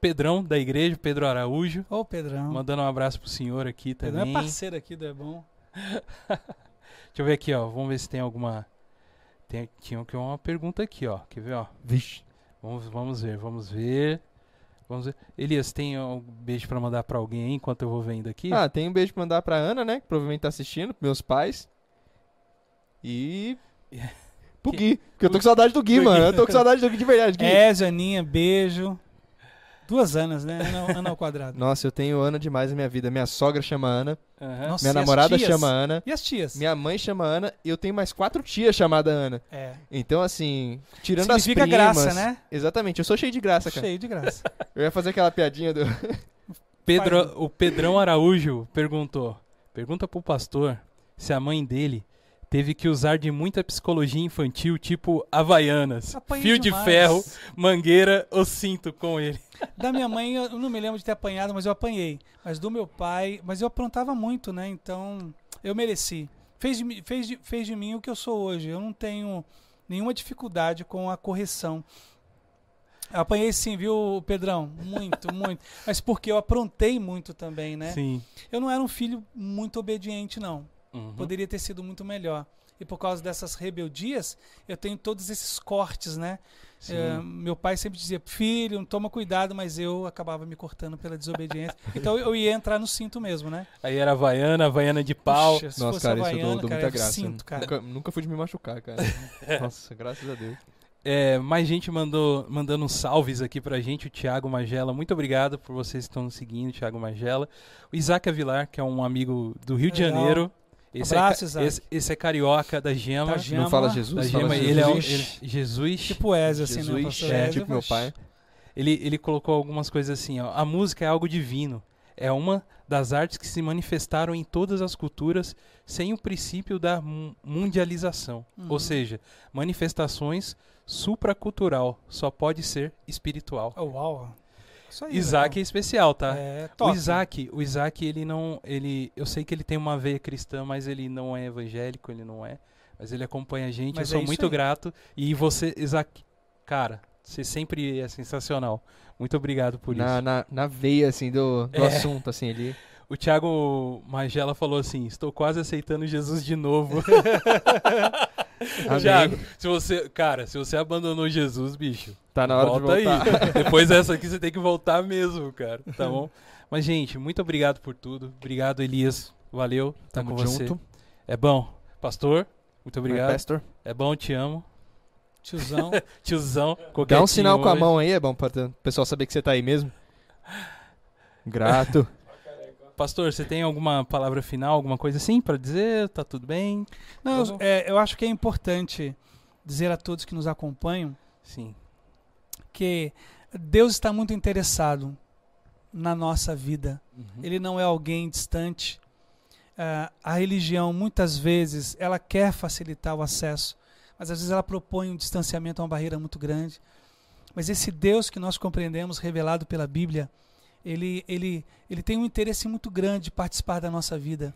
Pedrão, da igreja, Pedro Araújo, Ô, Pedrão. mandando um abraço pro senhor aqui Pedrão também. é parceiro aqui do É Bom. Deixa eu ver aqui, ó, vamos ver se tem alguma... Tem, tinha aqui uma pergunta aqui, ó, quer ver, ó? Vixe. Vamos, vamos ver, vamos ver. Vamos ver. Elias, tem um beijo pra mandar pra alguém aí enquanto eu vou vendo aqui? Ah, tem um beijo pra mandar pra Ana, né? Que provavelmente tá assistindo, meus pais. E. Pro Que- Gui. Porque eu tô com saudade do Gui, mano. Eu tô com saudade do Gui de verdade. Gui. É, Janinha, beijo. Duas Anas, né? Ana, Ana ao quadrado. Nossa, eu tenho Ana demais na minha vida. Minha sogra chama Ana. Aham. Nossa, minha namorada chama Ana. E as tias? Minha mãe chama Ana. E eu tenho mais quatro tias chamadas Ana. É. Então, assim, tirando Significa as primas... graça, né? Exatamente. Eu sou cheio de graça, cara. Cheio de graça. Eu ia fazer aquela piadinha do... Pedro, o Pedrão Araújo perguntou: pergunta pro pastor se a mãe dele teve que usar de muita psicologia infantil, tipo Havaianas, Apanhei fio demais. de ferro, mangueira ou cinto com ele. Da minha mãe, eu não me lembro de ter apanhado, mas eu apanhei. Mas do meu pai, mas eu aprontava muito, né? Então, eu mereci. Fez de, fez, de, fez de mim o que eu sou hoje. Eu não tenho nenhuma dificuldade com a correção. Eu apanhei sim, viu, Pedrão? Muito, muito. Mas porque eu aprontei muito também, né? Sim. Eu não era um filho muito obediente, não. Uhum. Poderia ter sido muito melhor. E por causa dessas rebeldias, eu tenho todos esses cortes, né? É, meu pai sempre dizia, filho, toma cuidado, mas eu acabava me cortando pela desobediência. então eu ia entrar no cinto mesmo, né? Aí era Havaiana, Havaiana de pau. Puxa, Nossa, cara, isso eu havaiana, dou, dou cara, muita graça. Sinto, cara. Nunca, nunca fui de me machucar, cara. Nossa, graças a Deus. É, mais gente mandou, mandando uns salves aqui pra gente. O Thiago Magela, muito obrigado por vocês que estão nos seguindo, Thiago Magela. O Isaac Avilar, que é um amigo do Rio de Legal. Janeiro. Esse, Abraço, é, ca- Isaac. esse, esse é carioca da Gema. Da Gema. Não fala Jesus, Da fala Gema, Jesus. ele é um, ele- Jesus. Tipo Ezio, assim, né? Jesus, pastor é, Ezio, tipo meu pai. Ele, ele colocou algumas coisas assim, ó. A música é algo divino. é uma das artes que se manifestaram em todas as culturas sem o princípio da mu- mundialização. Uhum. Ou seja, manifestações supracultural só pode ser espiritual. Oh, uau. Isso aí, Isaac é especial, tá? É, O top. Isaac, o Isaac, ele não, ele, eu sei que ele tem uma veia cristã, mas ele não é evangélico, ele não é, mas ele acompanha a gente, Mas eu é sou muito aí. grato. E você, Isaac, cara, você sempre é sensacional. Muito obrigado por na, isso. na, na veia, assim, do, do É. assunto, assim, ele... O Thiago Magela falou assim: "Estou quase aceitando Jesus de novo". Thiago, se você, cara, se você abandonou Jesus, bicho, Tá na hora volta de voltar. aí. Depois dessa aqui você tem que voltar mesmo, cara. Tá bom? Mas gente, muito obrigado por tudo. Obrigado, Elias. Valeu. Tá Tamo com você. junto. É bom. Pastor, muito Vai, obrigado. Pastor. É bom, te amo. Tiozão. Tiozão. Dá um sinal com a hoje. mão aí, é bom pra o pessoal saber que você tá aí mesmo. Grato. Pastor, você tem alguma palavra final, alguma coisa assim pra dizer? Tá tudo bem? Não, Tá é, eu acho que é importante dizer a todos que nos acompanham Sim. Que Deus está muito interessado na nossa vida. Uhum. Ele não é alguém distante. Ah, a religião, muitas vezes, ela quer facilitar o acesso, mas às vezes ela propõe um distanciamento, uma barreira muito grande. Mas esse Deus que nós compreendemos, revelado pela Bíblia, ele, ele, ele tem um interesse muito grande de participar da nossa vida.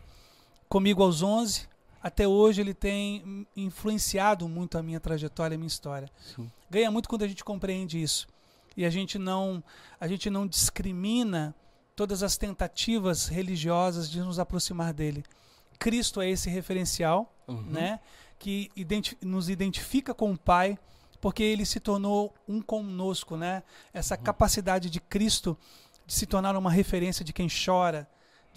Comigo aos 11, até hoje ele tem influenciado muito a minha trajetória, a minha história Sim. ganha muito quando a gente compreende isso e a gente não a gente não discrimina todas as tentativas religiosas de nos aproximar dele. Cristo é esse referencial, Uhum. né, que identi- nos identifica com o Pai, porque ele se tornou um conosco, né? Essa Uhum. capacidade de Cristo de se tornar uma referência de quem chora,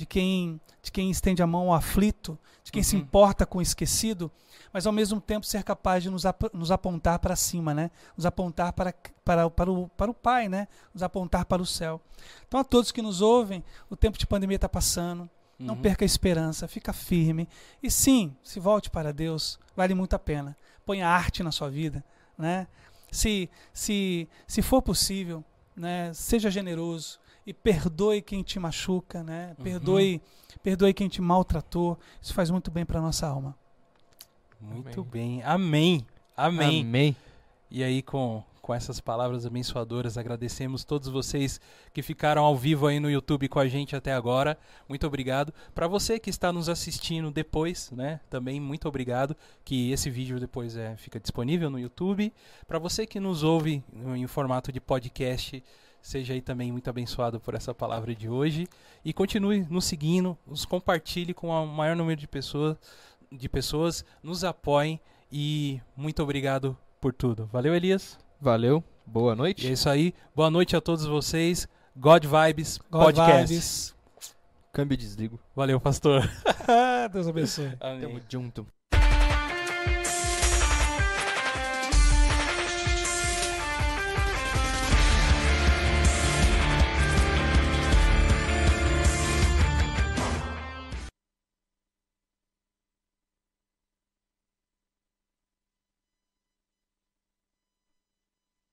de quem de quem estende a mão ao aflito, de quem se Uhum. importa com o esquecido, mas ao mesmo tempo ser capaz de nos, ap- nos apontar para cima, né? Nos apontar para, para, para, o, para o Pai, né? Nos apontar para o céu. Então a todos que nos ouvem, o tempo de pandemia está passando. Não Uhum. perca a esperança, fica firme. E sim, se volte para Deus, vale muito a pena. Ponha arte na sua vida, né? Se, se, se for possível, né? Seja generoso e perdoe quem te machuca, né? Uhum. Perdoe, perdoe quem te maltratou. Isso faz muito bem para nossa alma. Muito Amém. bem. Amém. Amém. Amém. E aí, com, com essas palavras abençoadoras, agradecemos todos vocês que ficaram ao vivo aí no YouTube com a gente até agora. Muito obrigado. Para você que está nos assistindo depois, né? Também muito obrigado. Que esse vídeo depois é, fica disponível no YouTube. Para você que nos ouve em formato de podcast, seja aí também muito abençoado por essa palavra de hoje. E continue nos seguindo, nos compartilhe com o maior número de pessoas, de pessoas, nos apoiem e muito obrigado por tudo. Valeu, Elias. Valeu. Boa E noite. é isso aí. Boa noite a todos vocês. God Vibes God Podcast. vibes. Câmbio e desligo. Valeu, pastor. Deus abençoe. Amém. Tamo junto.